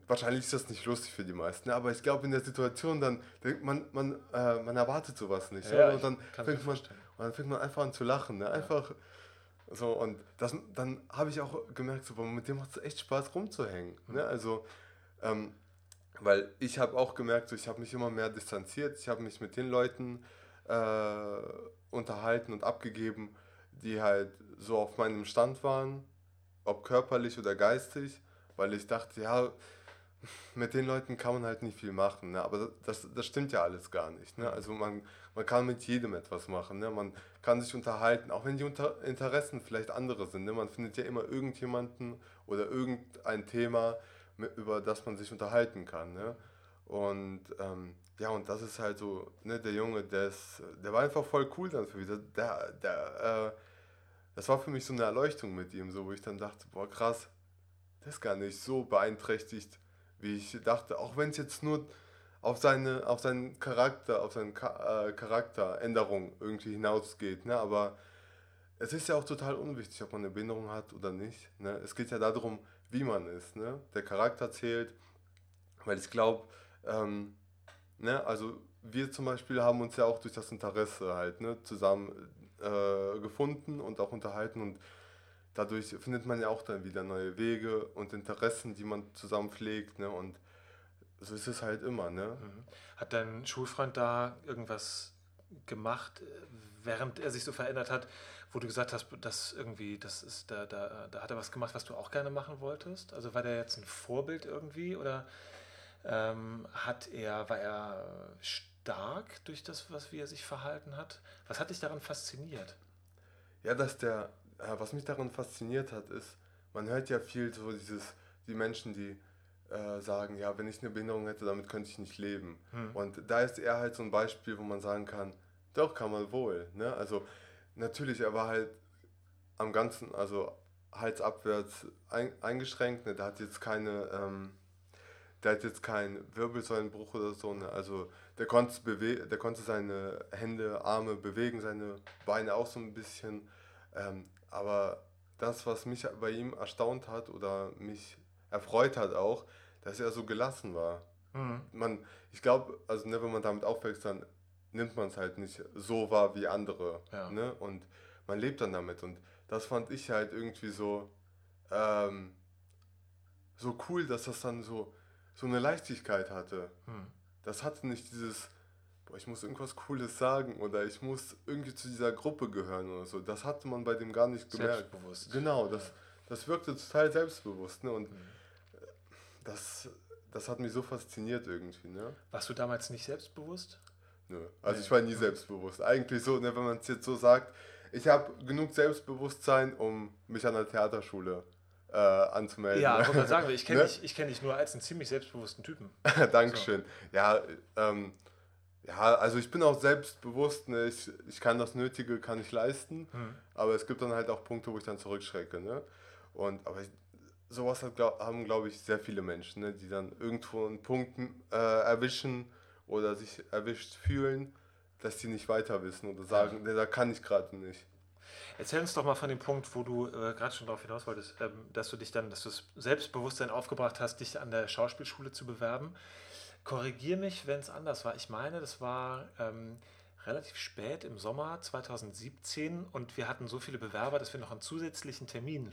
wahrscheinlich ist das nicht lustig für die meisten, ne? aber ich glaube in der Situation dann, man, man, äh, man erwartet sowas nicht. Ja, und, dann fängt man, und dann fängt man einfach an zu lachen. Ne? Einfach ja. so und das, dann habe ich auch gemerkt, so, mit dem macht es echt Spaß rumzuhängen. Mhm. Ne? Also ähm, weil ich habe auch gemerkt, so, ich habe mich immer mehr distanziert. Ich habe mich mit den Leuten äh, unterhalten und abgegeben, die halt so auf meinem Stand waren, ob körperlich oder geistig, weil ich dachte, ja, mit den Leuten kann man halt nicht viel machen. Ne? Aber das, das stimmt ja alles gar nicht. Ne? Also man, man kann mit jedem etwas machen. Ne? Man kann sich unterhalten, auch wenn die Unter Interessen vielleicht andere sind. Ne? Man findet ja immer irgendjemanden oder irgendein Thema, über das man sich unterhalten kann. Ne? Und ähm, ja, und das ist halt so, ne, der Junge, der, ist, der war einfach voll cool dann für mich. Der, der, äh, das war für mich so eine Erleuchtung mit ihm, so wo ich dann dachte, boah krass, der ist gar nicht so beeinträchtigt, wie ich dachte. Auch wenn es jetzt nur auf seine, auf seinen Charakter, auf seine äh, Charakteränderung irgendwie hinausgeht. Ne? Aber es ist ja auch total unwichtig, ob man eine Behinderung hat oder nicht. Ne? Es geht ja darum, wie man ist. Ne? Der Charakter zählt, weil ich glaube, ähm, ne, also wir zum Beispiel haben uns ja auch durch das Interesse halt ne, zusammen äh, gefunden und auch unterhalten und dadurch findet man ja auch dann wieder neue Wege und Interessen, die man zusammen pflegt. Ne? Und so ist es halt immer. Ne? Mhm. Hat dein Schulfreund da irgendwas gemacht, während er sich so verändert hat, wo du gesagt hast, dass irgendwie, das ist, da, da, da hat er was gemacht, was du auch gerne machen wolltest? Also war der jetzt ein Vorbild irgendwie oder ähm, hat er, war er stark durch das, was wie er sich verhalten hat? Was hat dich daran fasziniert? Ja, dass der, äh, was mich daran fasziniert hat, ist, man hört ja viel so dieses, die Menschen, die äh, sagen, ja, wenn ich eine Behinderung hätte, damit könnte ich nicht leben. Hm. Und da ist er halt so ein Beispiel, wo man sagen kann, doch, kann man wohl. Ne? Also natürlich, er war halt am ganzen, also halsabwärts ein, eingeschränkt. Ne? Der hat jetzt keine, ähm, der hat jetzt keinen Wirbelsäulenbruch oder so. Ne? Also der konnte, bewe der konnte seine Hände, Arme bewegen, seine Beine auch so ein bisschen. Ähm, aber das, was mich bei ihm erstaunt hat oder mich erfreut hat auch, dass er so gelassen war. Mhm. Man, ich glaube, also ne, wenn man damit aufwächst, dann nimmt man es halt nicht so wahr wie andere. Ja. Ne? Und man lebt dann damit. Und das fand ich halt irgendwie so, ähm, so cool, dass das dann so, so eine Leichtigkeit hatte. Hm. Das hatte nicht dieses, boah, ich muss irgendwas Cooles sagen oder ich muss irgendwie zu dieser Gruppe gehören oder so. Das hatte man bei dem gar nicht gemerkt. Selbstbewusst. Genau, das, das wirkte total selbstbewusst. Ne? Und hm. das, das hat mich so fasziniert irgendwie. Ne? Warst du damals nicht selbstbewusst? Nö. Also ich war nie selbstbewusst. Eigentlich so, ne, wenn man es jetzt so sagt, ich habe genug Selbstbewusstsein, um mich an der Theaterschule äh, anzumelden. Ja, ich sagen, ich kenne ne? dich, kenn dich nur als einen ziemlich selbstbewussten Typen. Dankeschön. So. Ja, ähm, ja, also ich bin auch selbstbewusst, ne? ich, ich kann das Nötige, kann ich leisten, hm. aber es gibt dann halt auch Punkte, wo ich dann zurückschrecke. Ne? Und, aber ich, sowas hat, glaub, haben, glaube ich, sehr viele Menschen, ne? die dann irgendwo einen Punkt äh, erwischen oder sich erwischt fühlen, dass sie nicht weiter wissen oder sagen, da kann ich gerade nicht. Erzähl uns doch mal von dem Punkt, wo du äh, gerade schon darauf hinaus wolltest, ähm, dass du dich dann, dass du das Selbstbewusstsein aufgebracht hast, dich an der Schauspielschule zu bewerben. Korrigier mich, wenn es anders war. Ich meine, das war ähm, relativ spät im Sommer 2017 und wir hatten so viele Bewerber, dass wir noch einen zusätzlichen Termin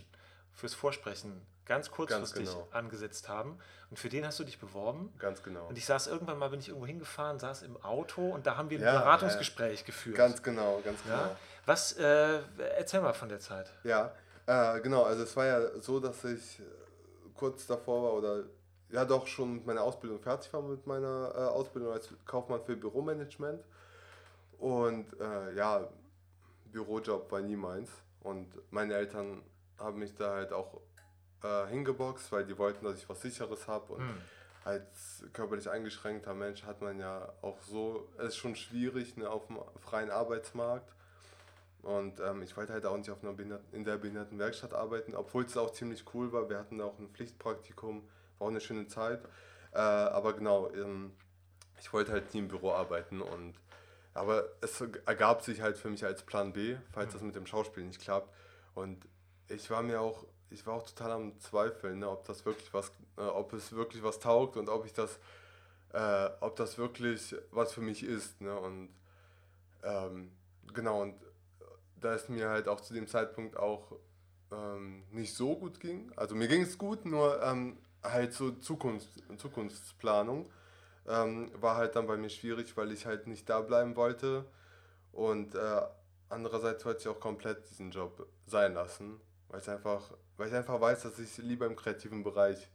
fürs Vorsprechen ganz kurzfristig ganz genau. angesetzt haben. Und für den hast du dich beworben. Ganz genau. Und ich saß irgendwann mal, bin ich irgendwo hingefahren, saß im Auto und da haben wir ein ja, Beratungsgespräch ja. geführt. Ganz genau, ganz genau. Ja? Was, äh, erzähl mal von der Zeit. Ja, äh, genau. Also es war ja so, dass ich kurz davor war oder ja doch schon mit meiner Ausbildung fertig war mit meiner äh, Ausbildung als Kaufmann für Büromanagement. Und äh, ja, Bürojob war nie meins. Und meine Eltern haben mich da halt auch äh, hingeboxt, weil die wollten, dass ich was Sicheres habe. Und mhm. als körperlich eingeschränkter Mensch hat man ja auch so, es ist schon schwierig ne, auf dem freien Arbeitsmarkt. Und ähm, ich wollte halt auch nicht auf einer in der Behindertenwerkstatt arbeiten, obwohl es auch ziemlich cool war. Wir hatten auch ein Pflichtpraktikum, war auch eine schöne Zeit. Äh, aber genau, ähm, ich wollte halt nie im Büro arbeiten und aber es ergab sich halt für mich als Plan B, falls mhm. das mit dem Schauspiel nicht klappt. Und ich war mir auch, ich war auch total am Zweifeln, ne, ob das wirklich was, äh, ob es wirklich was taugt und ob ich das, äh, ob das wirklich was für mich ist. Ne? Und ähm, genau, und da es mir halt auch zu dem Zeitpunkt auch ähm, nicht so gut ging. Also mir ging es gut, nur ähm, halt so Zukunft, Zukunftsplanung ähm, war halt dann bei mir schwierig, weil ich halt nicht da bleiben wollte. Und äh, andererseits wollte ich auch komplett diesen Job sein lassen, weil ich einfach, weil ich einfach weiß, dass ich lieber im kreativen Bereich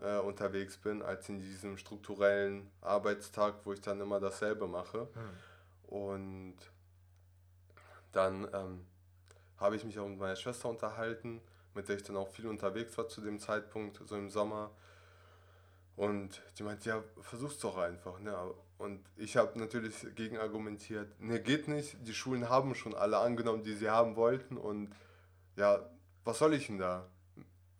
äh, unterwegs bin, als in diesem strukturellen Arbeitstag, wo ich dann immer dasselbe mache. Mhm. Und dann ähm, habe ich mich auch mit meiner Schwester unterhalten, mit der ich dann auch viel unterwegs war zu dem Zeitpunkt, so im Sommer. Und die meinte, ja, versuch's doch einfach. Ne? Und ich habe natürlich gegen argumentiert, ne, geht nicht, die Schulen haben schon alle angenommen, die sie haben wollten. Und ja, was soll ich denn da?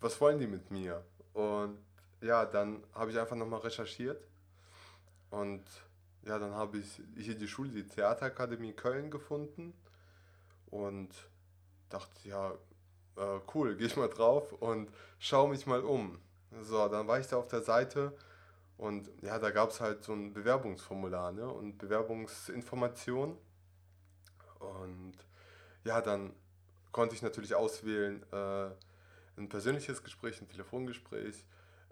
Was wollen die mit mir? Und ja, dann habe ich einfach nochmal recherchiert. Und ja, dann habe ich hier die Schule, die Theaterakademie Köln gefunden. Und dachte, ja, äh, cool, gehe ich mal drauf und schaue mich mal um. So, dann war ich da auf der Seite und ja, da gab es halt so ein Bewerbungsformular ne? und Bewerbungsinformation. Und ja, dann konnte ich natürlich auswählen, äh, ein persönliches Gespräch, ein Telefongespräch,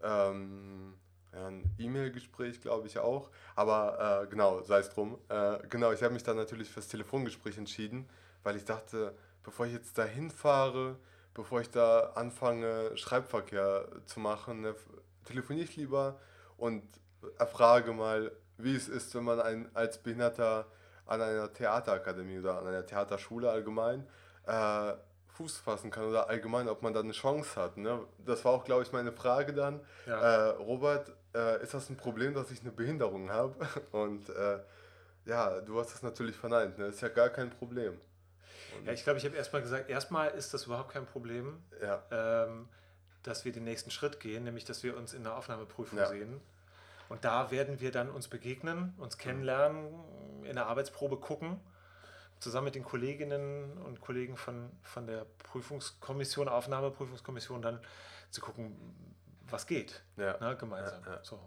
ähm, ein E-Mail-Gespräch, glaube ich auch. Aber äh, genau, sei es drum. Äh, genau, ich habe mich dann natürlich fürs Telefongespräch entschieden, weil ich dachte, bevor ich jetzt da hinfahre, bevor ich da anfange, Schreibverkehr zu machen, ne, telefoniere ich lieber und erfrage mal, wie es ist, wenn man ein, als Behinderter an einer Theaterakademie oder an einer Theaterschule allgemein äh, Fuß fassen kann oder allgemein, ob man da eine Chance hat. Ne? Das war auch, glaube ich, meine Frage dann. Ja. Äh, Robert, äh, ist das ein Problem, dass ich eine Behinderung habe? Und äh, ja, du hast das natürlich verneint. Ne? Das ist ja gar kein Problem. Ja, ich glaube, ich habe erstmal gesagt, erstmal ist das überhaupt kein Problem, ja. ähm, dass wir den nächsten Schritt gehen, nämlich dass wir uns in der Aufnahmeprüfung ja. sehen. Und da werden wir dann uns begegnen, uns mhm. kennenlernen, in der Arbeitsprobe gucken, zusammen mit den Kolleginnen und Kollegen von, von der Prüfungskommission, Aufnahmeprüfungskommission, dann zu gucken, was geht, ja. ne, gemeinsam. Ja, so,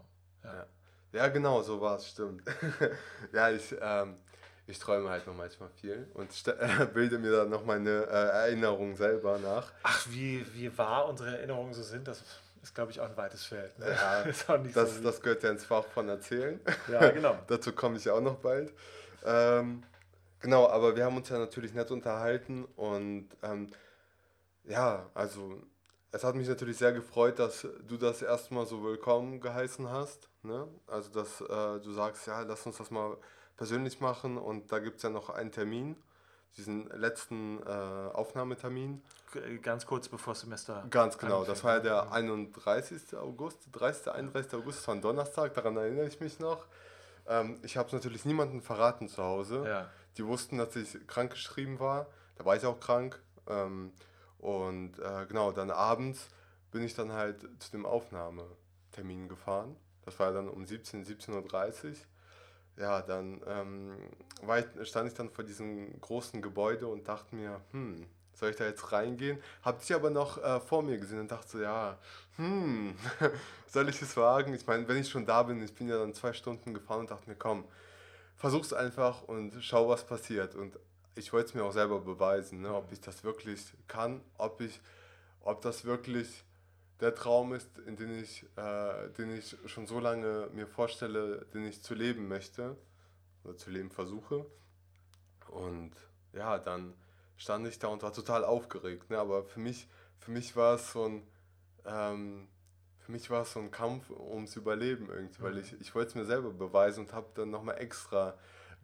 ja. ja. genau, so war es, stimmt. ja, ich, ähm, ich träume halt noch manchmal viel und äh, bilde mir dann noch meine äh, Erinnerungen selber nach. Ach, wie, wie wahr unsere Erinnerungen so sind, das ist, glaube ich, auch ein weites Feld. Ne? Ja, das, so das gehört ja ins Fach von Erzählen. Ja, genau. Dazu komme ich auch noch bald. Ähm, genau, aber wir haben uns ja natürlich nett unterhalten und ähm, ja, also es hat mich natürlich sehr gefreut, dass du das erstmal so willkommen geheißen hast. Ne? Also, dass äh, du sagst, ja, lass uns das mal persönlich machen und da gibt es ja noch einen Termin, diesen letzten äh, Aufnahmetermin. Ganz kurz bevor Semester. Ganz genau, das war ja der 31. August, 30. 31. August, das war ein Donnerstag, daran erinnere ich mich noch. ähm, ich habe es natürlich niemandem verraten zu Hause. Ja. Die wussten, dass ich krankgeschrieben war. Da war ich auch krank. Ähm, und äh, genau, dann abends bin ich dann halt zu dem Aufnahmetermin gefahren. Das war dann um 17, 17.30 Uhr. Ja, dann ähm, ich, stand ich dann vor diesem großen Gebäude und dachte mir, hm, soll ich da jetzt reingehen? Hab dich aber noch äh, vor mir gesehen und dachte so, ja, hm, soll ich es wagen? Ich meine, wenn ich schon da bin, ich bin ja dann zwei Stunden gefahren und dachte mir, komm, versuch's einfach und schau, was passiert. Und ich wollte es mir auch selber beweisen, ne, ob ich das wirklich kann, ob ich, ob das wirklich der Traum ist, in den ich, äh, den ich schon so lange mir vorstelle, den ich zu leben möchte oder zu leben versuche. Und ja, dann stand ich da und war total aufgeregt. Ne? Aber für mich, für mich war es so ein, ähm, für mich war es so ein Kampf ums Überleben irgendwie, weil mhm. ich, ich wollte es mir selber beweisen und habe dann nochmal extra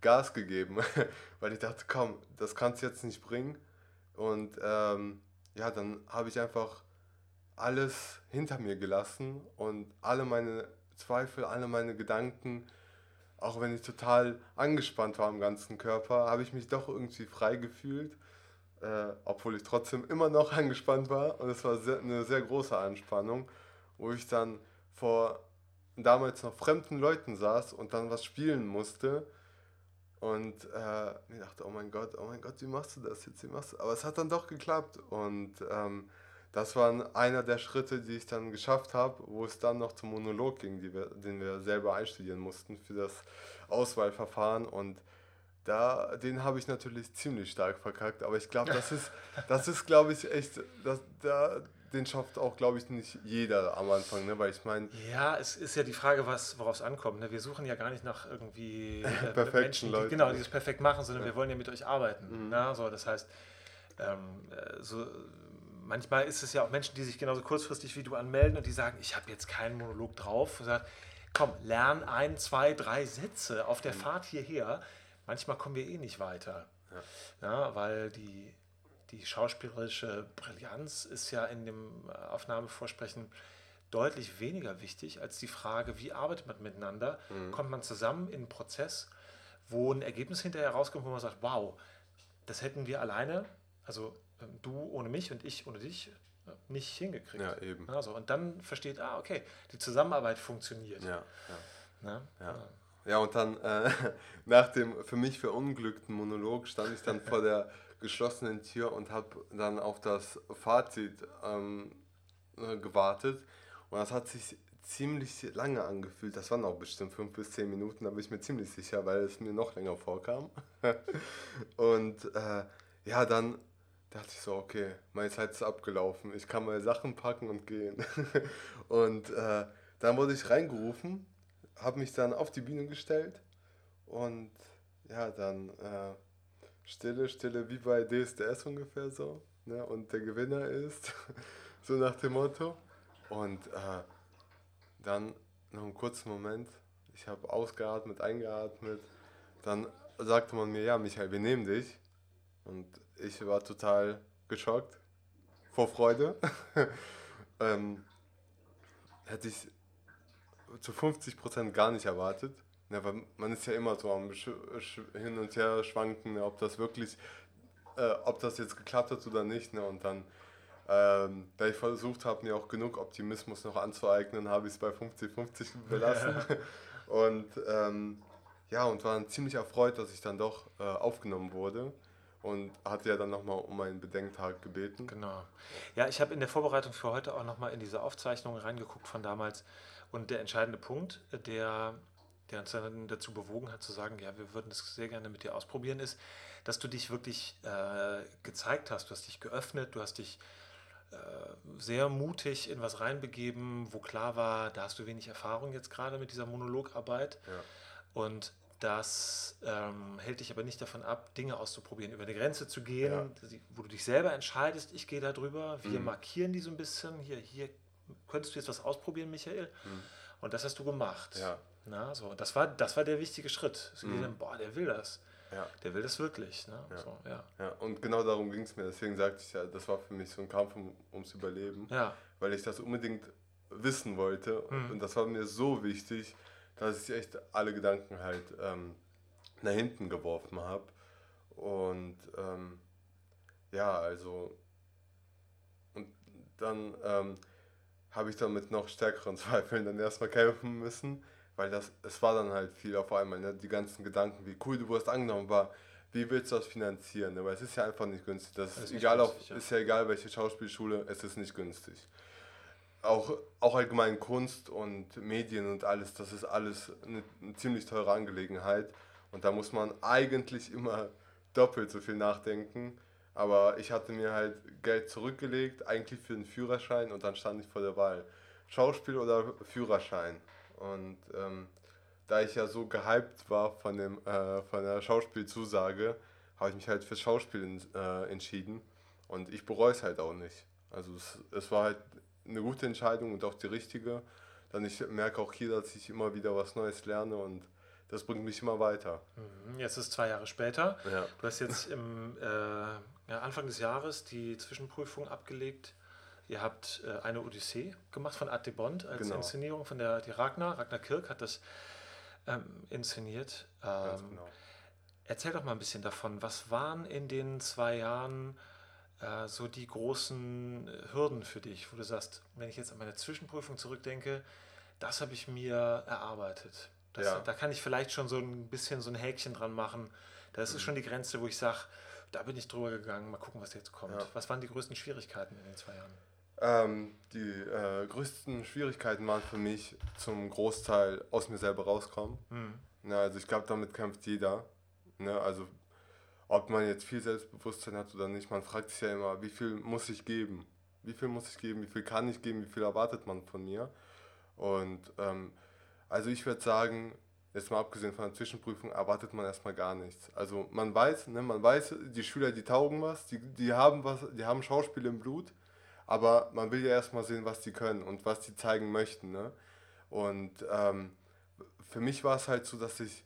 Gas gegeben, weil ich dachte, komm, das kannst du jetzt nicht bringen. Und ähm, ja, dann habe ich einfach alles hinter mir gelassen und alle meine Zweifel, alle meine Gedanken, auch wenn ich total angespannt war im ganzen Körper, habe ich mich doch irgendwie frei gefühlt, äh, obwohl ich trotzdem immer noch angespannt war und es war sehr, eine sehr große Anspannung, wo ich dann vor damals noch fremden Leuten saß und dann was spielen musste und äh, mir dachte, oh mein Gott, oh mein Gott, wie machst du das jetzt, wie machst du? Aber es hat dann doch geklappt und ähm, das war einer der Schritte, die ich dann geschafft habe, wo es dann noch zum Monolog ging, wir, den wir selber einstudieren mussten für das Auswahlverfahren. Und da, den habe ich natürlich ziemlich stark verkackt. Aber ich glaube, das ist, das ist, glaube ich, echt, das, da, den schafft auch, glaube ich, nicht jeder am Anfang, ne? weil ich meine... Ja, es ist ja die Frage, worauf es ankommt. Ne? Wir suchen ja gar nicht nach irgendwie äh, Menschen, die, genau, die das perfekt machen, sondern ja. wir wollen ja mit euch arbeiten. Mhm. Ne? So, das heißt, ähm, äh, so manchmal ist es ja auch Menschen, die sich genauso kurzfristig wie du anmelden und die sagen, ich habe jetzt keinen Monolog drauf. Und sagen, komm, lern ein, zwei, drei Sätze auf der mhm. Fahrt hierher. Manchmal kommen wir eh nicht weiter. Ja. ja. weil die, die schauspielerische Brillanz ist ja in dem Aufnahmevorsprechen deutlich weniger wichtig als die Frage, wie arbeitet man miteinander? Mhm. Kommt man zusammen in einen Prozess, wo ein Ergebnis hinterher rauskommt, wo man sagt, wow, das hätten wir alleine, also ähm, du ohne mich und ich ohne dich äh, nicht hingekriegt. Ja, eben. Also, und dann versteht, ah, okay, die Zusammenarbeit funktioniert. Ja, ja. ja? ja. ja und dann äh, nach dem für mich verunglückten Monolog stand ich dann vor der geschlossenen Tür und habe dann auf das Fazit ähm, äh, gewartet. Und das hat sich ziemlich lange angefühlt. Das waren auch bestimmt fünf bis zehn Minuten, da bin ich mir ziemlich sicher, weil es mir noch länger vorkam. und äh, ja, dann dachte ich so, okay, meine Zeit ist abgelaufen. Ich kann meine Sachen packen und gehen. und äh, dann wurde ich reingerufen, habe mich dann auf die Bühne gestellt und ja, dann äh, Stille, Stille, wie bei DSDS ungefähr so. Ne? Und der Gewinner ist, so nach dem Motto. Und äh, dann noch einen kurzen Moment, ich habe ausgeatmet, eingeatmet. Dann sagte man mir, ja, Michael, wir nehmen dich. Und ich war total geschockt vor Freude. ähm, hätte ich zu 50% gar nicht erwartet. Ja, weil man ist ja immer so am Hin und Her schwanken, ne, ob das wirklich, äh, ob das jetzt geklappt hat oder nicht. Ne? Und dann, ähm, da ich versucht habe, mir auch genug Optimismus noch anzueignen, habe ich es bei 50-50 belassen. und ähm, ja, und war dann ziemlich erfreut, dass ich dann doch äh, aufgenommen wurde und hat ja dann nochmal um einen Bedenktag gebeten. Genau. Ja, ich habe in der Vorbereitung für heute auch nochmal in diese Aufzeichnung reingeguckt von damals und der entscheidende Punkt, der, der uns dann dazu bewogen hat zu sagen, ja, wir würden das sehr gerne mit dir ausprobieren, ist, dass du dich wirklich äh, gezeigt hast, du hast dich geöffnet, du hast dich äh, sehr mutig in was reinbegeben, wo klar war, da hast du wenig Erfahrung jetzt gerade mit dieser Monologarbeit. Ja. Und das ähm, hält dich aber nicht davon ab, Dinge auszuprobieren, über eine Grenze zu gehen, ja. wo du dich selber entscheidest, ich gehe da drüber, wir mhm. markieren die so ein bisschen, hier, hier könntest du jetzt was ausprobieren, Michael. Mhm. Und das hast du gemacht. Ja. Na, so. das, war, das war der wichtige Schritt. Mhm. Dann, boah, der will das. Ja. Der will das wirklich. Ne? Ja. So, ja. ja. Und genau darum ging es mir. Deswegen sagte ich ja, das war für mich so ein Kampf um, ums Überleben. Ja. Weil ich das unbedingt wissen wollte. Mhm. Und das war mir so wichtig, dass ich echt alle Gedanken halt ähm, nach hinten geworfen habe. Und ähm, ja, also und dann ähm, habe ich dann mit noch stärkeren Zweifeln dann erstmal kämpfen müssen, weil das, es war dann halt viel auf einmal, ne? die ganzen Gedanken, wie cool du wirst angenommen war, wie willst du das finanzieren? Ne? Weil es ist ja einfach nicht günstig. Das, das ist, egal, günstig, auf, ja. ist ja egal, welche Schauspielschule, es ist nicht günstig. Auch, auch allgemein Kunst und Medien und alles, das ist alles eine, eine ziemlich teure Angelegenheit. Und da muss man eigentlich immer doppelt so viel nachdenken. Aber ich hatte mir halt Geld zurückgelegt, eigentlich für den Führerschein und dann stand ich vor der Wahl. Schauspiel oder Führerschein. Und ähm, da ich ja so gehypt war von, dem, äh, von der Schauspielzusage, habe ich mich halt fürs Schauspiel in, äh, entschieden. Und ich bereue es halt auch nicht. Also es, es war halt eine gute Entscheidung und auch die richtige. Dann ich merke auch hier, dass ich immer wieder was Neues lerne und das bringt mich immer weiter. Mhm. Jetzt ist zwei Jahre später. Ja. Du hast jetzt im äh, Anfang des Jahres die Zwischenprüfung abgelegt. Ihr habt äh, eine Odyssee gemacht von Arte Bond als genau. Inszenierung von der die Ragnar. Ragnar Kirk hat das ähm, inszeniert. Ähm, genau. Erzähl doch mal ein bisschen davon. Was waren in den zwei Jahren äh, so die großen Hürden für dich, wo du sagst, wenn ich jetzt an meine Zwischenprüfung zurückdenke, das habe ich mir erarbeitet. Das, ja. Da kann ich vielleicht schon so ein bisschen so ein Häkchen dran machen. Das mhm. ist schon die Grenze, wo ich sage, da bin ich drüber gegangen, mal gucken, was jetzt kommt. Ja. Was waren die größten Schwierigkeiten in den zwei Jahren? Ähm, die äh, größten Schwierigkeiten waren für mich zum Großteil aus mir selber rauskommen. Mhm. Ja, also ich glaube, damit kämpft jeder. Ne? Also ob man jetzt viel Selbstbewusstsein hat oder nicht, man fragt sich ja immer, wie viel muss ich geben? Wie viel muss ich geben? Wie viel kann ich geben? Wie viel erwartet man von mir? Und ähm, also ich würde sagen, jetzt mal abgesehen von der Zwischenprüfung, erwartet man erstmal gar nichts. Also man weiß, ne, man weiß, die Schüler, die taugen was, die, die haben was, die haben Schauspiel im Blut, aber man will ja erstmal sehen, was die können und was die zeigen möchten. Ne? Und ähm, für mich war es halt so, dass ich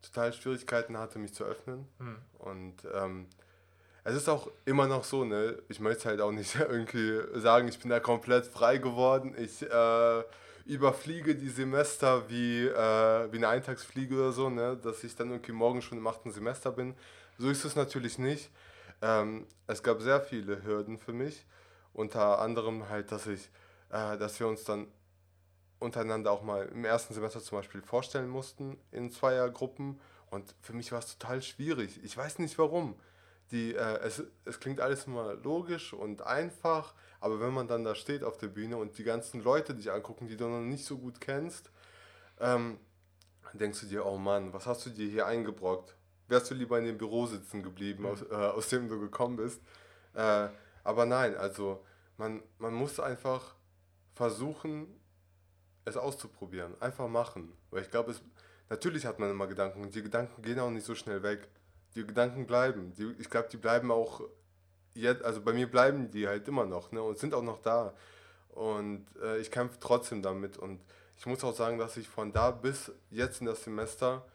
total Schwierigkeiten hatte, mich zu öffnen. Hm. Und ähm, es ist auch immer noch so, ne? Ich möchte halt auch nicht irgendwie sagen, ich bin da komplett frei geworden. Ich äh, überfliege die Semester wie, äh, wie eine Eintagsfliege oder so, ne? Dass ich dann irgendwie morgen schon im achten Semester bin. So ist es natürlich nicht. Ähm, es gab sehr viele Hürden für mich. Unter anderem halt, dass ich, äh, dass wir uns dann untereinander auch mal im ersten Semester zum Beispiel vorstellen mussten in Zweiergruppen. Und für mich war es total schwierig. Ich weiß nicht warum. Die, äh, es, es klingt alles immer logisch und einfach, aber wenn man dann da steht auf der Bühne und die ganzen Leute dich angucken, die du noch nicht so gut kennst, ähm, denkst du dir, oh Mann, was hast du dir hier eingebrockt? Wärst du lieber in dem Büro sitzen geblieben, mhm. aus, äh, aus dem du gekommen bist? Äh, aber nein, also man, man muss einfach versuchen, es auszuprobieren. Einfach machen. Weil ich glaube, natürlich hat man immer Gedanken die Gedanken gehen auch nicht so schnell weg. Die Gedanken bleiben. Die, ich glaube, die bleiben auch jetzt, also bei mir bleiben die halt immer noch ne, und sind auch noch da. Und äh, ich kämpfe trotzdem damit. Und ich muss auch sagen, dass ich von da bis jetzt in das Semester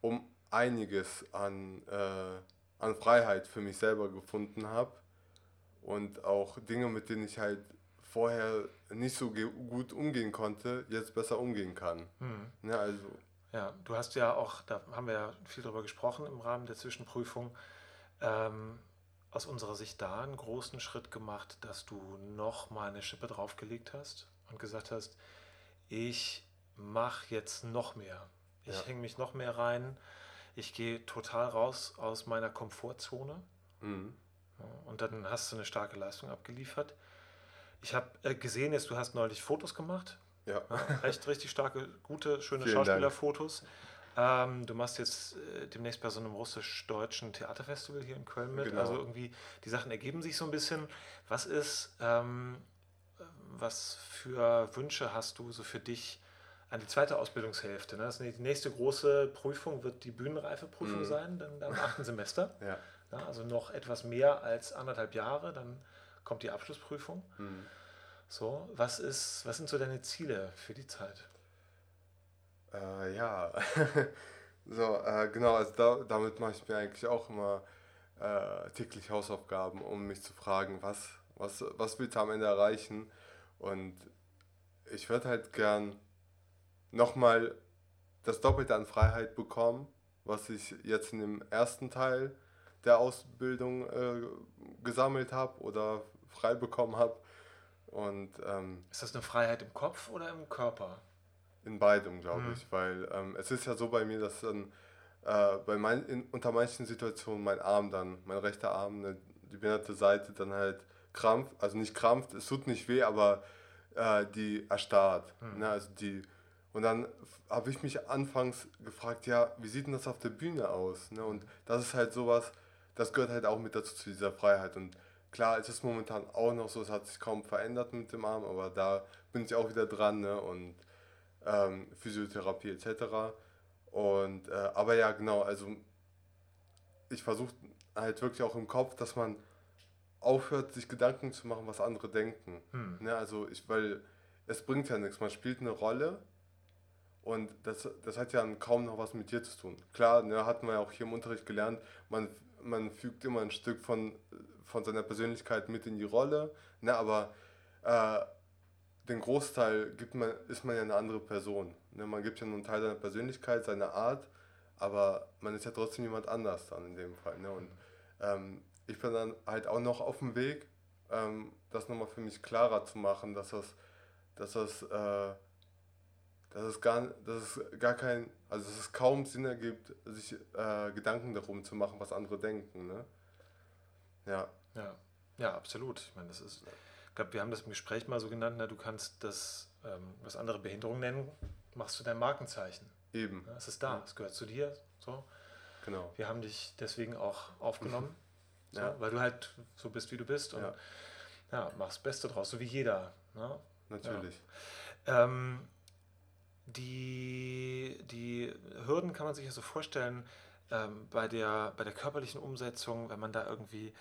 um einiges an, äh, an Freiheit für mich selber gefunden habe. Und auch Dinge, mit denen ich halt vorher nicht so gut umgehen konnte, jetzt besser umgehen kann. Mhm. Ja, also. Ja, du hast ja auch, da haben wir ja viel drüber gesprochen im Rahmen der Zwischenprüfung, ähm, aus unserer Sicht da einen großen Schritt gemacht, dass du noch mal eine Schippe draufgelegt hast und gesagt hast, ich mache jetzt noch mehr. Ich ja. hänge mich noch mehr rein. Ich gehe total raus aus meiner Komfortzone. Mhm. Und dann hast du eine starke Leistung abgeliefert. Ich habe äh, gesehen, jetzt, du hast neulich Fotos gemacht. Ja. recht, richtig starke, gute, schöne Vielen Schauspielerfotos. Ähm, du machst jetzt äh, demnächst bei so einem russisch-deutschen Theaterfestival hier in Köln mit. Genau. Also irgendwie, die Sachen ergeben sich so ein bisschen. Was ist, ähm, was für Wünsche hast du so für dich an die zweite Ausbildungshälfte? Ne? Das die nächste große Prüfung wird die Bühnenreifeprüfung mhm. sein, dann am achten Semester. Ja. Ja. Also noch etwas mehr als anderthalb Jahre, dann kommt die Abschlussprüfung. Mhm. So, was ist, was sind so deine Ziele für die Zeit? Äh, ja, so, äh, genau, also da, damit mache ich mir eigentlich auch immer äh, täglich Hausaufgaben, um mich zu fragen, was, was, was willst du am Ende erreichen? Und ich würde halt gern nochmal das Doppelte an Freiheit bekommen, was ich jetzt in dem ersten Teil der Ausbildung äh, gesammelt habe oder frei bekommen habe. Und, ähm, ist das eine Freiheit im Kopf oder im Körper? In beidem, glaube mhm. ich, weil ähm, es ist ja so bei mir, dass dann äh, bei mein, in, unter manchen Situationen mein Arm dann, mein rechter Arm, ne, die behinderte Seite dann halt krampft, also nicht krampft, es tut nicht weh, aber äh, die erstarrt. Mhm. Ne, also die, und dann habe ich mich anfangs gefragt, ja, wie sieht denn das auf der Bühne aus? Ne? Und das ist halt sowas, das gehört halt auch mit dazu zu dieser Freiheit. Und klar, es ist momentan auch noch so, es hat sich kaum verändert mit dem Arm, aber da bin ich auch wieder dran ne? und ähm, Physiotherapie etc. Und, äh, aber ja, genau, also ich versuche halt wirklich auch im Kopf, dass man aufhört, sich Gedanken zu machen, was andere denken. Hm. Ne? Also ich, weil es bringt ja nichts, man spielt eine Rolle und das, das hat ja kaum noch was mit dir zu tun. Klar, ne, hatten wir ja auch hier im Unterricht gelernt, man, man fügt immer ein Stück von, von seiner Persönlichkeit mit in die Rolle, ne, aber äh, den Großteil gibt man, ist man ja eine andere Person. Ne? Man gibt ja nur einen Teil seiner Persönlichkeit, seiner Art, aber man ist ja trotzdem jemand anders dann in dem Fall. Ne? Und ähm, ich bin dann halt auch noch auf dem Weg, ähm, das nochmal für mich klarer zu machen, dass das, dass das, äh, dass es gar, dass es gar kein, also dass es kaum Sinn ergibt, sich äh, Gedanken darum zu machen, was andere denken. Ne? Ja. Ja, ja, absolut. Ich meine, das ist glaube, wir haben das im Gespräch mal so genannt, na, du kannst das, ähm, was andere Behinderung nennen, machst du dein Markenzeichen. Eben. Ja, es ist da, ja. es gehört zu dir. So. Genau. Wir haben dich deswegen auch aufgenommen, so, ja. weil du halt so bist, wie du bist und ja, machst das Beste draus, so wie jeder. Ne? Natürlich. Ähm, die, die Hürden kann man sich ja so vorstellen, ähm, bei, der, bei der körperlichen Umsetzung, wenn man da irgendwie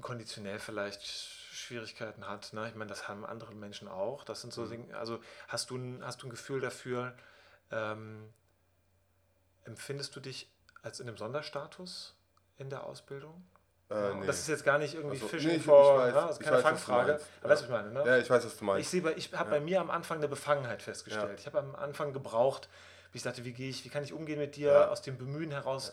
konditionell vielleicht Schwierigkeiten hat. Ne? Ich meine, das haben andere Menschen auch. Das sind so mhm. Dinge, also hast du, ein, hast du ein Gefühl dafür, ähm, empfindest du dich als in einem Sonderstatus in der Ausbildung? Äh, nee. Das ist jetzt gar nicht irgendwie also, Fishing nee, vor, weiß, ne? das ist keine weiß, Fangfrage. Aber weißt du, was ich meine? Ne? Ja, ich weiß, was du meinst. Ich, ich habe ja. bei mir am Anfang eine Befangenheit festgestellt. Ja. Ich habe am Anfang gebraucht, wie ich sagte, wie gehe ich, wie kann ich umgehen mit dir ja. aus dem Bemühen heraus,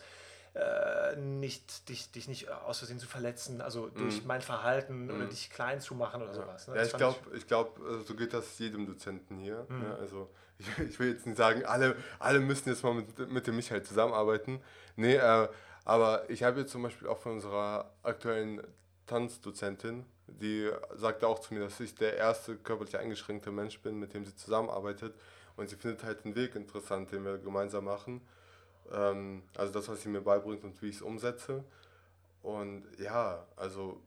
äh, nicht, dich, dich nicht aus Versehen zu verletzen, also durch mm. mein Verhalten mm. oder mhm. dich klein zu machen oder ja. sowas. Ne? Ja, ich glaube, ich glaub, äh, so geht das jedem Dozenten hier. Mm. Ne? Also ich, ich, will jetzt nicht sagen, alle, alle müssen jetzt mal mit, mit dem Michael zusammenarbeiten. Nee, äh, aber ich habe jetzt zum Beispiel auch von unserer aktuellen Tanzdozentin, die sagte auch zu mir, dass ich der erste körperlich eingeschränkte Mensch bin, mit dem sie zusammenarbeitet. Und sie findet halt einen Weg interessant, den wir gemeinsam machen. Ähm, also das, was sie mir beibringt und wie ich es umsetze. Und ja, also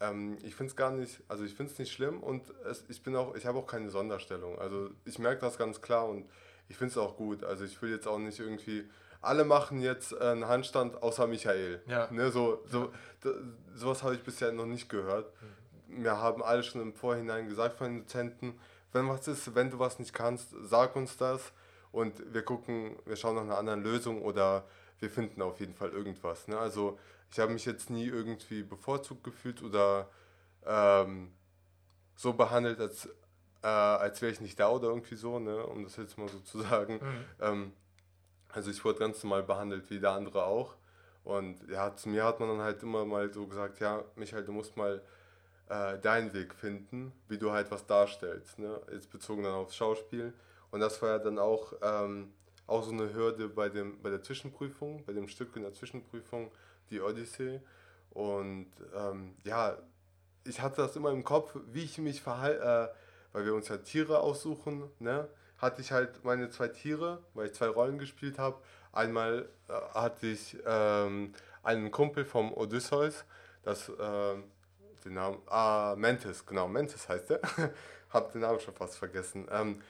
ähm, ich finde es gar nicht, also ich finde es nicht schlimm und es, ich bin auch, ich habe auch keine Sonderstellung. Also ich merke das ganz klar und ich finde es auch gut. Also ich will jetzt auch nicht irgendwie, alle machen jetzt einen Handstand außer Michael. Ja. Ne, so, so, sowas habe ich bisher noch nicht gehört. Mhm. Wir haben alle schon im Vorhinein gesagt von den Dozenten, wenn was ist, wenn du was nicht kannst, sag uns das und wir gucken, wir schauen nach einer anderen Lösung oder wir finden auf jeden Fall irgendwas. Ne? Also ich habe mich jetzt nie irgendwie bevorzugt gefühlt oder ähm, so behandelt, als, äh, als wäre ich nicht da oder irgendwie so, ne? um das jetzt mal so zu sagen. Mhm. Ähm, also ich wurde ganz normal behandelt wie der andere auch. Und ja, zu mir hat man dann halt immer mal so gesagt, ja, Michael, du musst mal äh, deinen Weg finden, wie du halt was darstellst. Ne? Jetzt bezogen dann aufs Schauspiel. Und das war ja dann auch, ähm, auch so eine Hürde bei, dem, bei der Zwischenprüfung, bei dem Stück in der Zwischenprüfung, die Odyssee. Und ähm, ja, ich hatte das immer im Kopf, wie ich mich verhalte, äh, weil wir uns ja Tiere aussuchen, ne? Hatte ich halt meine zwei Tiere, weil ich zwei Rollen gespielt habe. Einmal äh, hatte ich ähm, einen Kumpel vom Odysseus, das, äh, den Namen, ah, Mantis, genau, Mantis heißt er. hab den Namen schon fast vergessen. Ähm,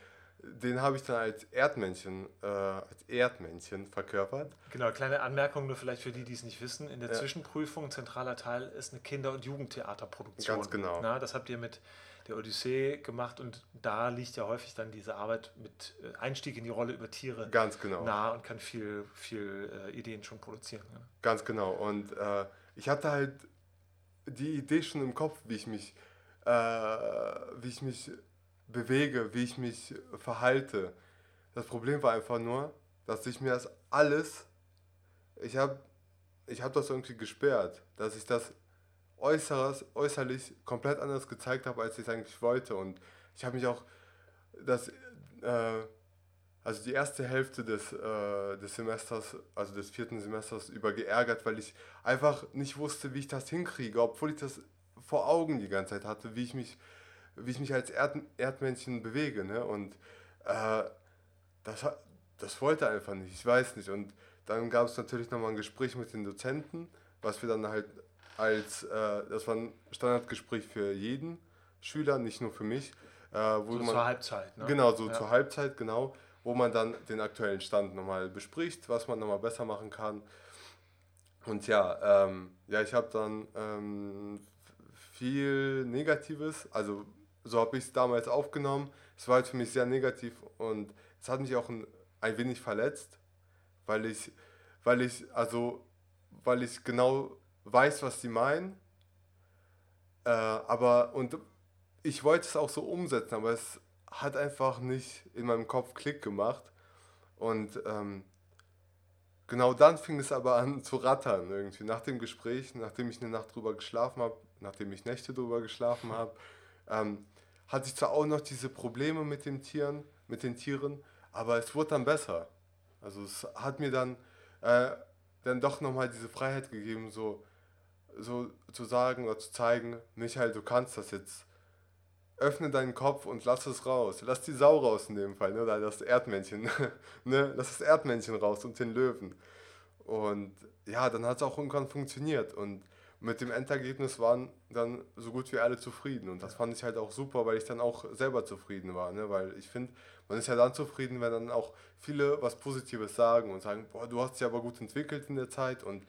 den habe ich dann als Erdmännchen, äh, als Erdmännchen verkörpert. Genau, kleine Anmerkung nur vielleicht für die, die es nicht wissen. In der ja. Zwischenprüfung, zentraler Teil, ist eine Kinder- und Jugendtheaterproduktion. Ganz genau. Na, das habt ihr mit der Odyssee gemacht und da liegt ja häufig dann diese Arbeit mit äh, Einstieg in die Rolle über Tiere Ganz genau. nah und kann viel, viel äh, Ideen schon produzieren. Ne? Ganz genau. Und äh, ich hatte halt die Idee schon im Kopf, wie ich mich, äh, wie ich mich bewege, wie ich mich verhalte. das Problem war einfach nur, dass ich mir das alles, ich habe ich hab das irgendwie gesperrt, dass ich das äußeres, äußerlich komplett anders gezeigt habe, als ich es eigentlich wollte. Und ich habe mich auch das, äh, also die erste Hälfte des, äh, des Semesters, also des vierten Semesters über geärgert, weil ich einfach nicht wusste, wie ich das hinkriege, obwohl ich das vor Augen die ganze Zeit hatte, wie ich mich, wie ich mich als Erd Erdmännchen bewege. Ne? Und äh, das, das wollte einfach nicht, ich weiß nicht. Und dann gab es natürlich nochmal ein Gespräch mit den Dozenten, was wir dann halt als, äh, das war ein Standardgespräch für jeden Schüler, nicht nur für mich. Äh, wo so man, zur Halbzeit, ne? Genau, so ja. zur Halbzeit, genau, wo man dann den aktuellen Stand nochmal bespricht, was man nochmal besser machen kann. Und ja, ähm, ja, ich habe dann ähm, viel Negatives, also so habe ich es damals aufgenommen. Es war halt für mich sehr negativ und es hat mich auch ein, ein wenig verletzt, weil ich, weil ich, also, weil ich genau weiß, was sie meinen. Äh, aber, und ich wollte es auch so umsetzen, aber es hat einfach nicht in meinem Kopf Klick gemacht. Und ähm, genau dann fing es aber an zu rattern irgendwie. Nach dem Gespräch, nachdem ich eine Nacht drüber geschlafen habe, nachdem ich Nächte drüber geschlafen habe, ähm, hatte ich zwar auch noch diese Probleme mit den Tieren, mit den Tieren, aber es wurde dann besser. Also es hat mir dann, äh, dann doch nochmal diese Freiheit gegeben, so, so zu sagen oder zu zeigen, Michael, du kannst das jetzt. Öffne deinen Kopf und lass es raus. Lass die Sau raus in dem Fall, ne? oder das Erdmännchen. ne? Lass das Erdmännchen raus und den Löwen. Und ja, dann hat es auch irgendwann funktioniert. Und mit dem Endergebnis waren dann so gut wie alle zufrieden. Und das fand ich halt auch super, weil ich dann auch selber zufrieden war. Ne? Weil ich finde, man ist ja dann zufrieden, wenn dann auch viele was Positives sagen und sagen, boah, du hast dich aber gut entwickelt in der Zeit. Und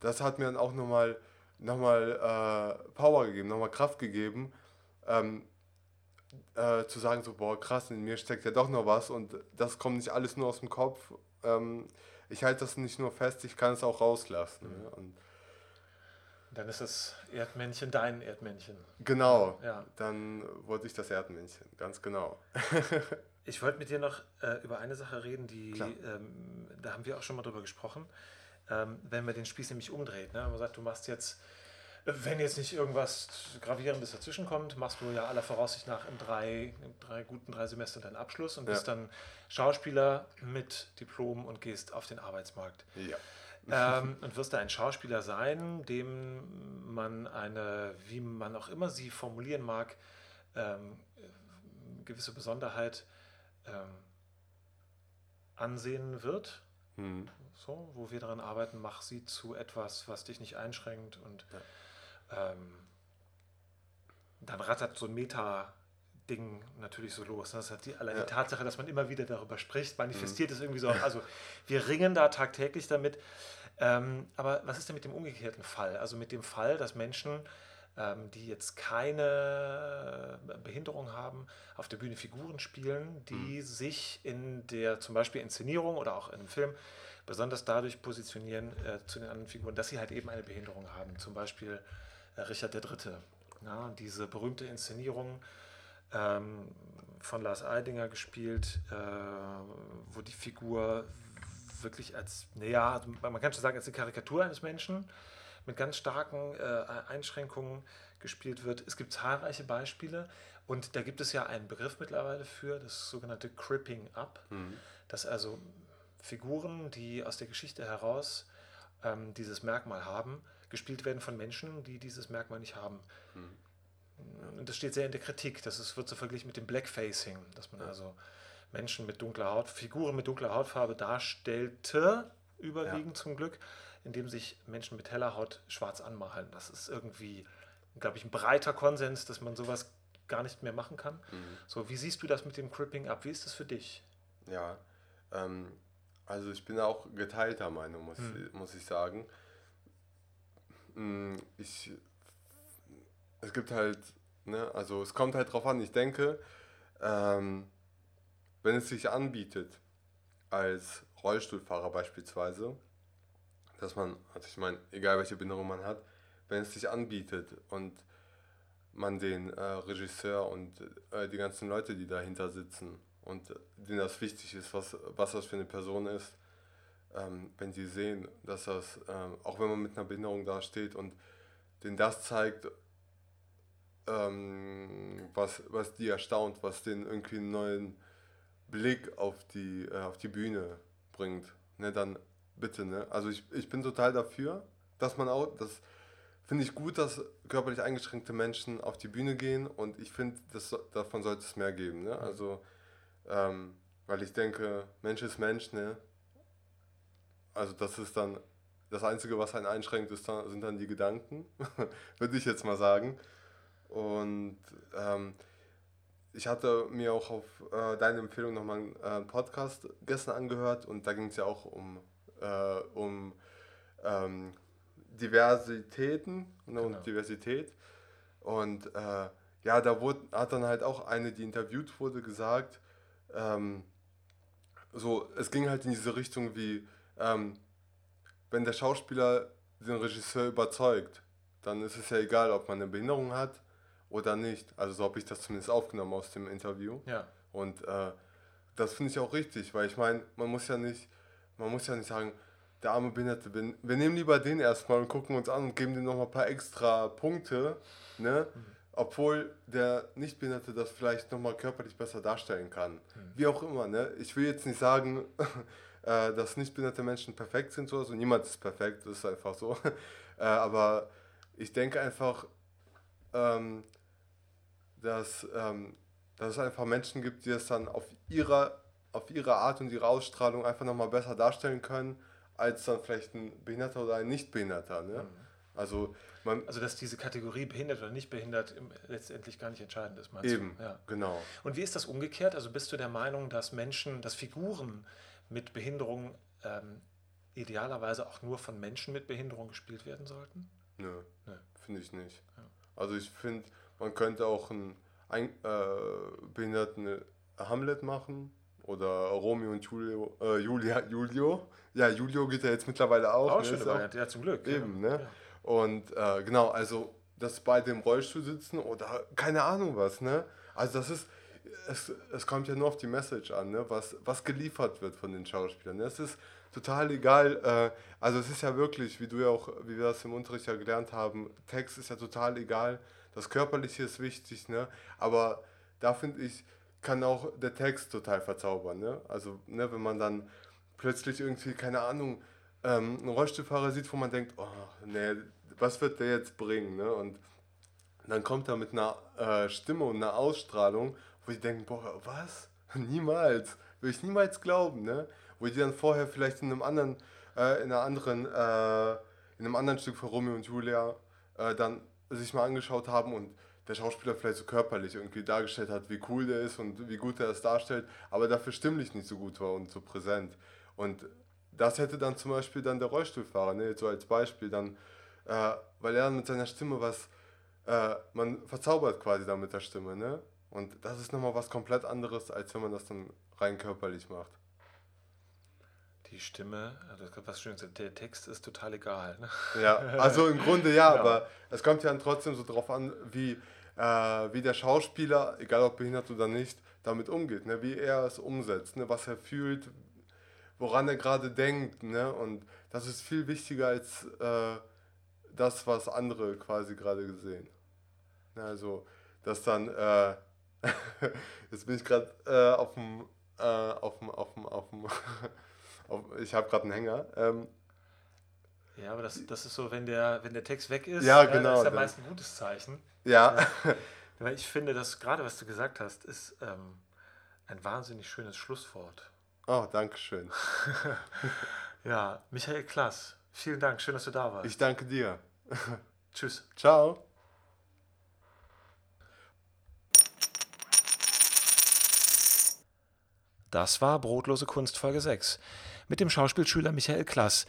das hat mir dann auch nochmal nochmal äh, Power gegeben, nochmal Kraft gegeben, ähm, äh, zu sagen, so, boah, krass, in mir steckt ja doch noch was und das kommt nicht alles nur aus dem Kopf. Ähm, ich halte das nicht nur fest, ich kann es auch rauslassen. Mhm. Und dann ist das Erdmännchen dein Erdmännchen. Genau, ja. dann wurde ich das Erdmännchen, ganz genau. ich wollte mit dir noch äh, über eine Sache reden, die, ähm, da haben wir auch schon mal drüber gesprochen ähm, wenn man den Spieß nämlich umdreht. Ne? Man sagt, du machst jetzt, wenn jetzt nicht irgendwas Gravierendes dazwischen kommt, machst du ja aller Voraussicht nach in drei, in drei guten drei Semestern deinen Abschluss und ja. bist dann Schauspieler mit Diplom und gehst auf den Arbeitsmarkt. Ja. ähm, und wirst da ein Schauspieler sein, dem man eine, wie man auch immer sie formulieren mag, ähm, gewisse Besonderheit ähm, ansehen wird. Mhm so, wo wir daran arbeiten, mach sie zu etwas, was dich nicht einschränkt und ja. ähm, dann rattert so ein Meta- Ding natürlich so los. Das hat die, allein ja. die Tatsache, dass man immer wieder darüber spricht, manifestiert mhm. es irgendwie so. Also wir ringen da tagtäglich damit. Ähm, aber was ist denn mit dem umgekehrten Fall? Also mit dem Fall, dass Menschen, ähm, die jetzt keine Behinderung haben, auf der Bühne Figuren spielen, die mhm. sich in der zum Beispiel Inszenierung oder auch in einem Film besonders dadurch positionieren äh, zu den anderen Figuren, dass sie halt eben eine Behinderung haben. Zum Beispiel äh, Richard III. Ja, diese berühmte Inszenierung ähm, von Lars Eidinger gespielt, äh, wo die Figur wirklich als, naja, also man kann schon sagen, als eine Karikatur eines Menschen mit ganz starken äh, Einschränkungen gespielt wird. Es gibt zahlreiche Beispiele und da gibt es ja einen Begriff mittlerweile für, das sogenannte Cripping Up, mhm. dass also Figuren, die aus der Geschichte heraus ähm, dieses Merkmal haben, gespielt werden von Menschen, die dieses Merkmal nicht haben. Mhm. Und das steht sehr in der Kritik. Das ist, wird so verglichen mit dem Blackfacing, dass man ja. also Menschen mit dunkler Haut, Figuren mit dunkler Hautfarbe darstellte, überwiegend ja. zum Glück, indem sich Menschen mit heller Haut schwarz anmalen. Das ist irgendwie, glaube ich, ein breiter Konsens, dass man sowas gar nicht mehr machen kann. Mhm. So, wie siehst du das mit dem Cripping up? Wie ist das für dich? Ja, ähm, also ich bin auch geteilter Meinung, muss, hm. muss ich sagen. Hm, ich, es gibt halt, ne, also es kommt halt drauf an, ich denke, ähm, wenn es sich anbietet, als Rollstuhlfahrer beispielsweise, dass man, also ich meine, egal welche Behinderung man hat, wenn es sich anbietet und man den äh, Regisseur und äh, die ganzen Leute, die dahinter sitzen und denen das wichtig ist, was, was das für eine Person ist, ähm, wenn sie sehen, dass das, ähm, auch wenn man mit einer Behinderung dasteht und denen das zeigt, ähm, was, was die erstaunt, was denen irgendwie einen neuen Blick auf die, äh, auf die Bühne bringt, ne, dann bitte, ne? Also ich, ich bin total dafür, dass man auch, das finde ich gut, dass körperlich eingeschränkte Menschen auf die Bühne gehen und ich finde, davon sollte es mehr geben, ne? Also, ähm, weil ich denke, Mensch ist Mensch, ne? Also das ist dann, das Einzige, was einen einschränkt, ist dann, sind dann die Gedanken, würde ich jetzt mal sagen. Und ähm, ich hatte mir auch auf äh, deine Empfehlung nochmal einen äh, Podcast gestern angehört und da ging es ja auch um, äh, um ähm, Diversitäten ne, genau. und Diversität. Und äh, ja, da wurde, hat dann halt auch eine, die interviewt wurde, gesagt, ähm, so, es ging halt in diese Richtung wie, ähm, wenn der Schauspieler den Regisseur überzeugt, dann ist es ja egal, ob man eine Behinderung hat oder nicht. Also so habe ich das zumindest aufgenommen aus dem Interview. Ja. Und äh, das finde ich auch richtig, weil ich meine, man muss ja nicht, man muss ja nicht sagen, der arme Behinderte, wir, wir nehmen lieber den erstmal und gucken uns an und geben dem noch mal ein paar extra Punkte, ne? Mhm. Obwohl der Nichtbehinderte das vielleicht noch mal körperlich besser darstellen kann. Mhm. Wie auch immer, ne? Ich will jetzt nicht sagen, äh, dass nichtbehinderte Menschen perfekt sind, so. also niemand ist perfekt, das ist einfach so. äh, aber ich denke einfach, ähm, dass, ähm, dass es einfach Menschen gibt, die es dann auf ihrer, auf ihre Art und ihre Ausstrahlung einfach nochmal besser darstellen können, als dann vielleicht ein Behinderter oder ein Nichtbehinderter. Ne? Mhm. Also, man also, dass diese Kategorie behindert oder nicht behindert letztendlich gar nicht entscheidend ist, meinst eben, du? Ja. genau. Und wie ist das umgekehrt? Also bist du der Meinung, dass Menschen, dass Figuren mit Behinderung ähm, idealerweise auch nur von Menschen mit Behinderung gespielt werden sollten? Nö, Nö. finde ich nicht. Ja. Also ich finde, man könnte auch einen ein, äh, behinderten Hamlet machen oder Romeo und Julio, äh, Julia, Julio. Ja, Julio geht ja jetzt mittlerweile auch. Auch ne? schon dabei, ja, zum Glück. Eben, ja. ne? Ja. Und äh, genau, also, dass beide im Rollstuhl sitzen oder keine Ahnung was, ne? Also, das ist, es, es kommt ja nur auf die Message an, ne? was, was geliefert wird von den Schauspielern. Es ist total egal, äh, also es ist ja wirklich, wie du ja auch, wie wir das im Unterricht ja gelernt haben, Text ist ja total egal, das Körperliche ist wichtig, ne? aber da finde ich, kann auch der Text total verzaubern. Ne? Also ne, wenn man dann plötzlich irgendwie, keine Ahnung, ähm, einen Rollstuhlfahrer sieht, wo man denkt, oh, nee, was wird der jetzt bringen? Ne? Und dann kommt er mit einer äh, Stimme und einer Ausstrahlung, wo ich denke, boah, was? Niemals. Würde ich niemals glauben, ne? Wo die dann vorher vielleicht in einem anderen, äh, in einer anderen, äh, in einem anderen Stück von Romeo und Julia äh, dann sich mal angeschaut haben und der Schauspieler vielleicht so körperlich irgendwie dargestellt hat, wie cool der ist und wie gut er es darstellt, aber dafür stimmlich nicht so gut war und so präsent. Und das hätte dann zum Beispiel dann der Rollstuhlfahrer, ne, so als Beispiel, dann, äh, weil er mit seiner Stimme was, äh, man verzaubert quasi dann mit der Stimme, ne? Und das ist nochmal was komplett anderes, als wenn man das dann rein körperlich macht die Stimme, also was schön gesagt, der Text ist total egal. Ne? Ja, also im Grunde ja, ja, aber es kommt ja dann trotzdem so drauf an, wie, äh, wie der Schauspieler, egal ob behindert oder nicht, damit umgeht, ne? wie er es umsetzt, ne? was er fühlt, woran er gerade denkt. Ne? Und das ist viel wichtiger als äh, das, was andere quasi gerade gesehen. Ne? Also, dass dann, äh, jetzt bin ich gerade äh, auf dem, äh, auf dem, auf dem, auf dem ich habe gerade einen Hänger. Ähm, ja, aber das, das ist so, wenn der, wenn der Text weg ist, ja, genau, das ist ja meist ein gutes Zeichen. Ja. ja. Weil ich finde, dass gerade was du gesagt hast, ist ähm, ein wahnsinnig schönes Schlusswort. Oh, danke schön. ja, Michael Klass, vielen Dank, schön, dass du da warst. Ich danke dir. Tschüss. Ciao. Das war Brotlose Kunst Folge 6 mit dem Schauspielschüler Michael Klass.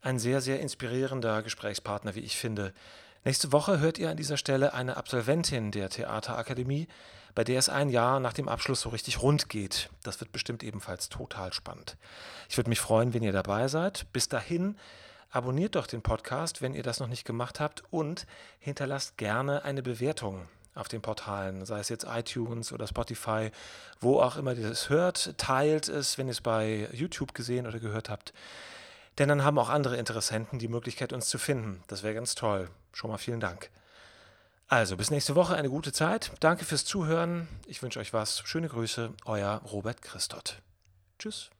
Ein sehr, sehr inspirierender Gesprächspartner, wie ich finde. Nächste Woche hört ihr an dieser Stelle eine Absolventin der Theaterakademie, bei der es ein Jahr nach dem Abschluss so richtig rund geht. Das wird bestimmt ebenfalls total spannend. Ich würde mich freuen, wenn ihr dabei seid. Bis dahin, abonniert doch den Podcast, wenn ihr das noch nicht gemacht habt und hinterlasst gerne eine Bewertung auf den Portalen, sei es jetzt iTunes oder Spotify, wo auch immer ihr es hört. Teilt es, wenn ihr es bei YouTube gesehen oder gehört habt. Denn dann haben auch andere Interessenten die Möglichkeit, uns zu finden. Das wäre ganz toll. Schon mal vielen Dank. Also bis nächste Woche, eine gute Zeit. Danke fürs Zuhören. Ich wünsche euch was. Schöne Grüße, euer Robert Christoth. Tschüss.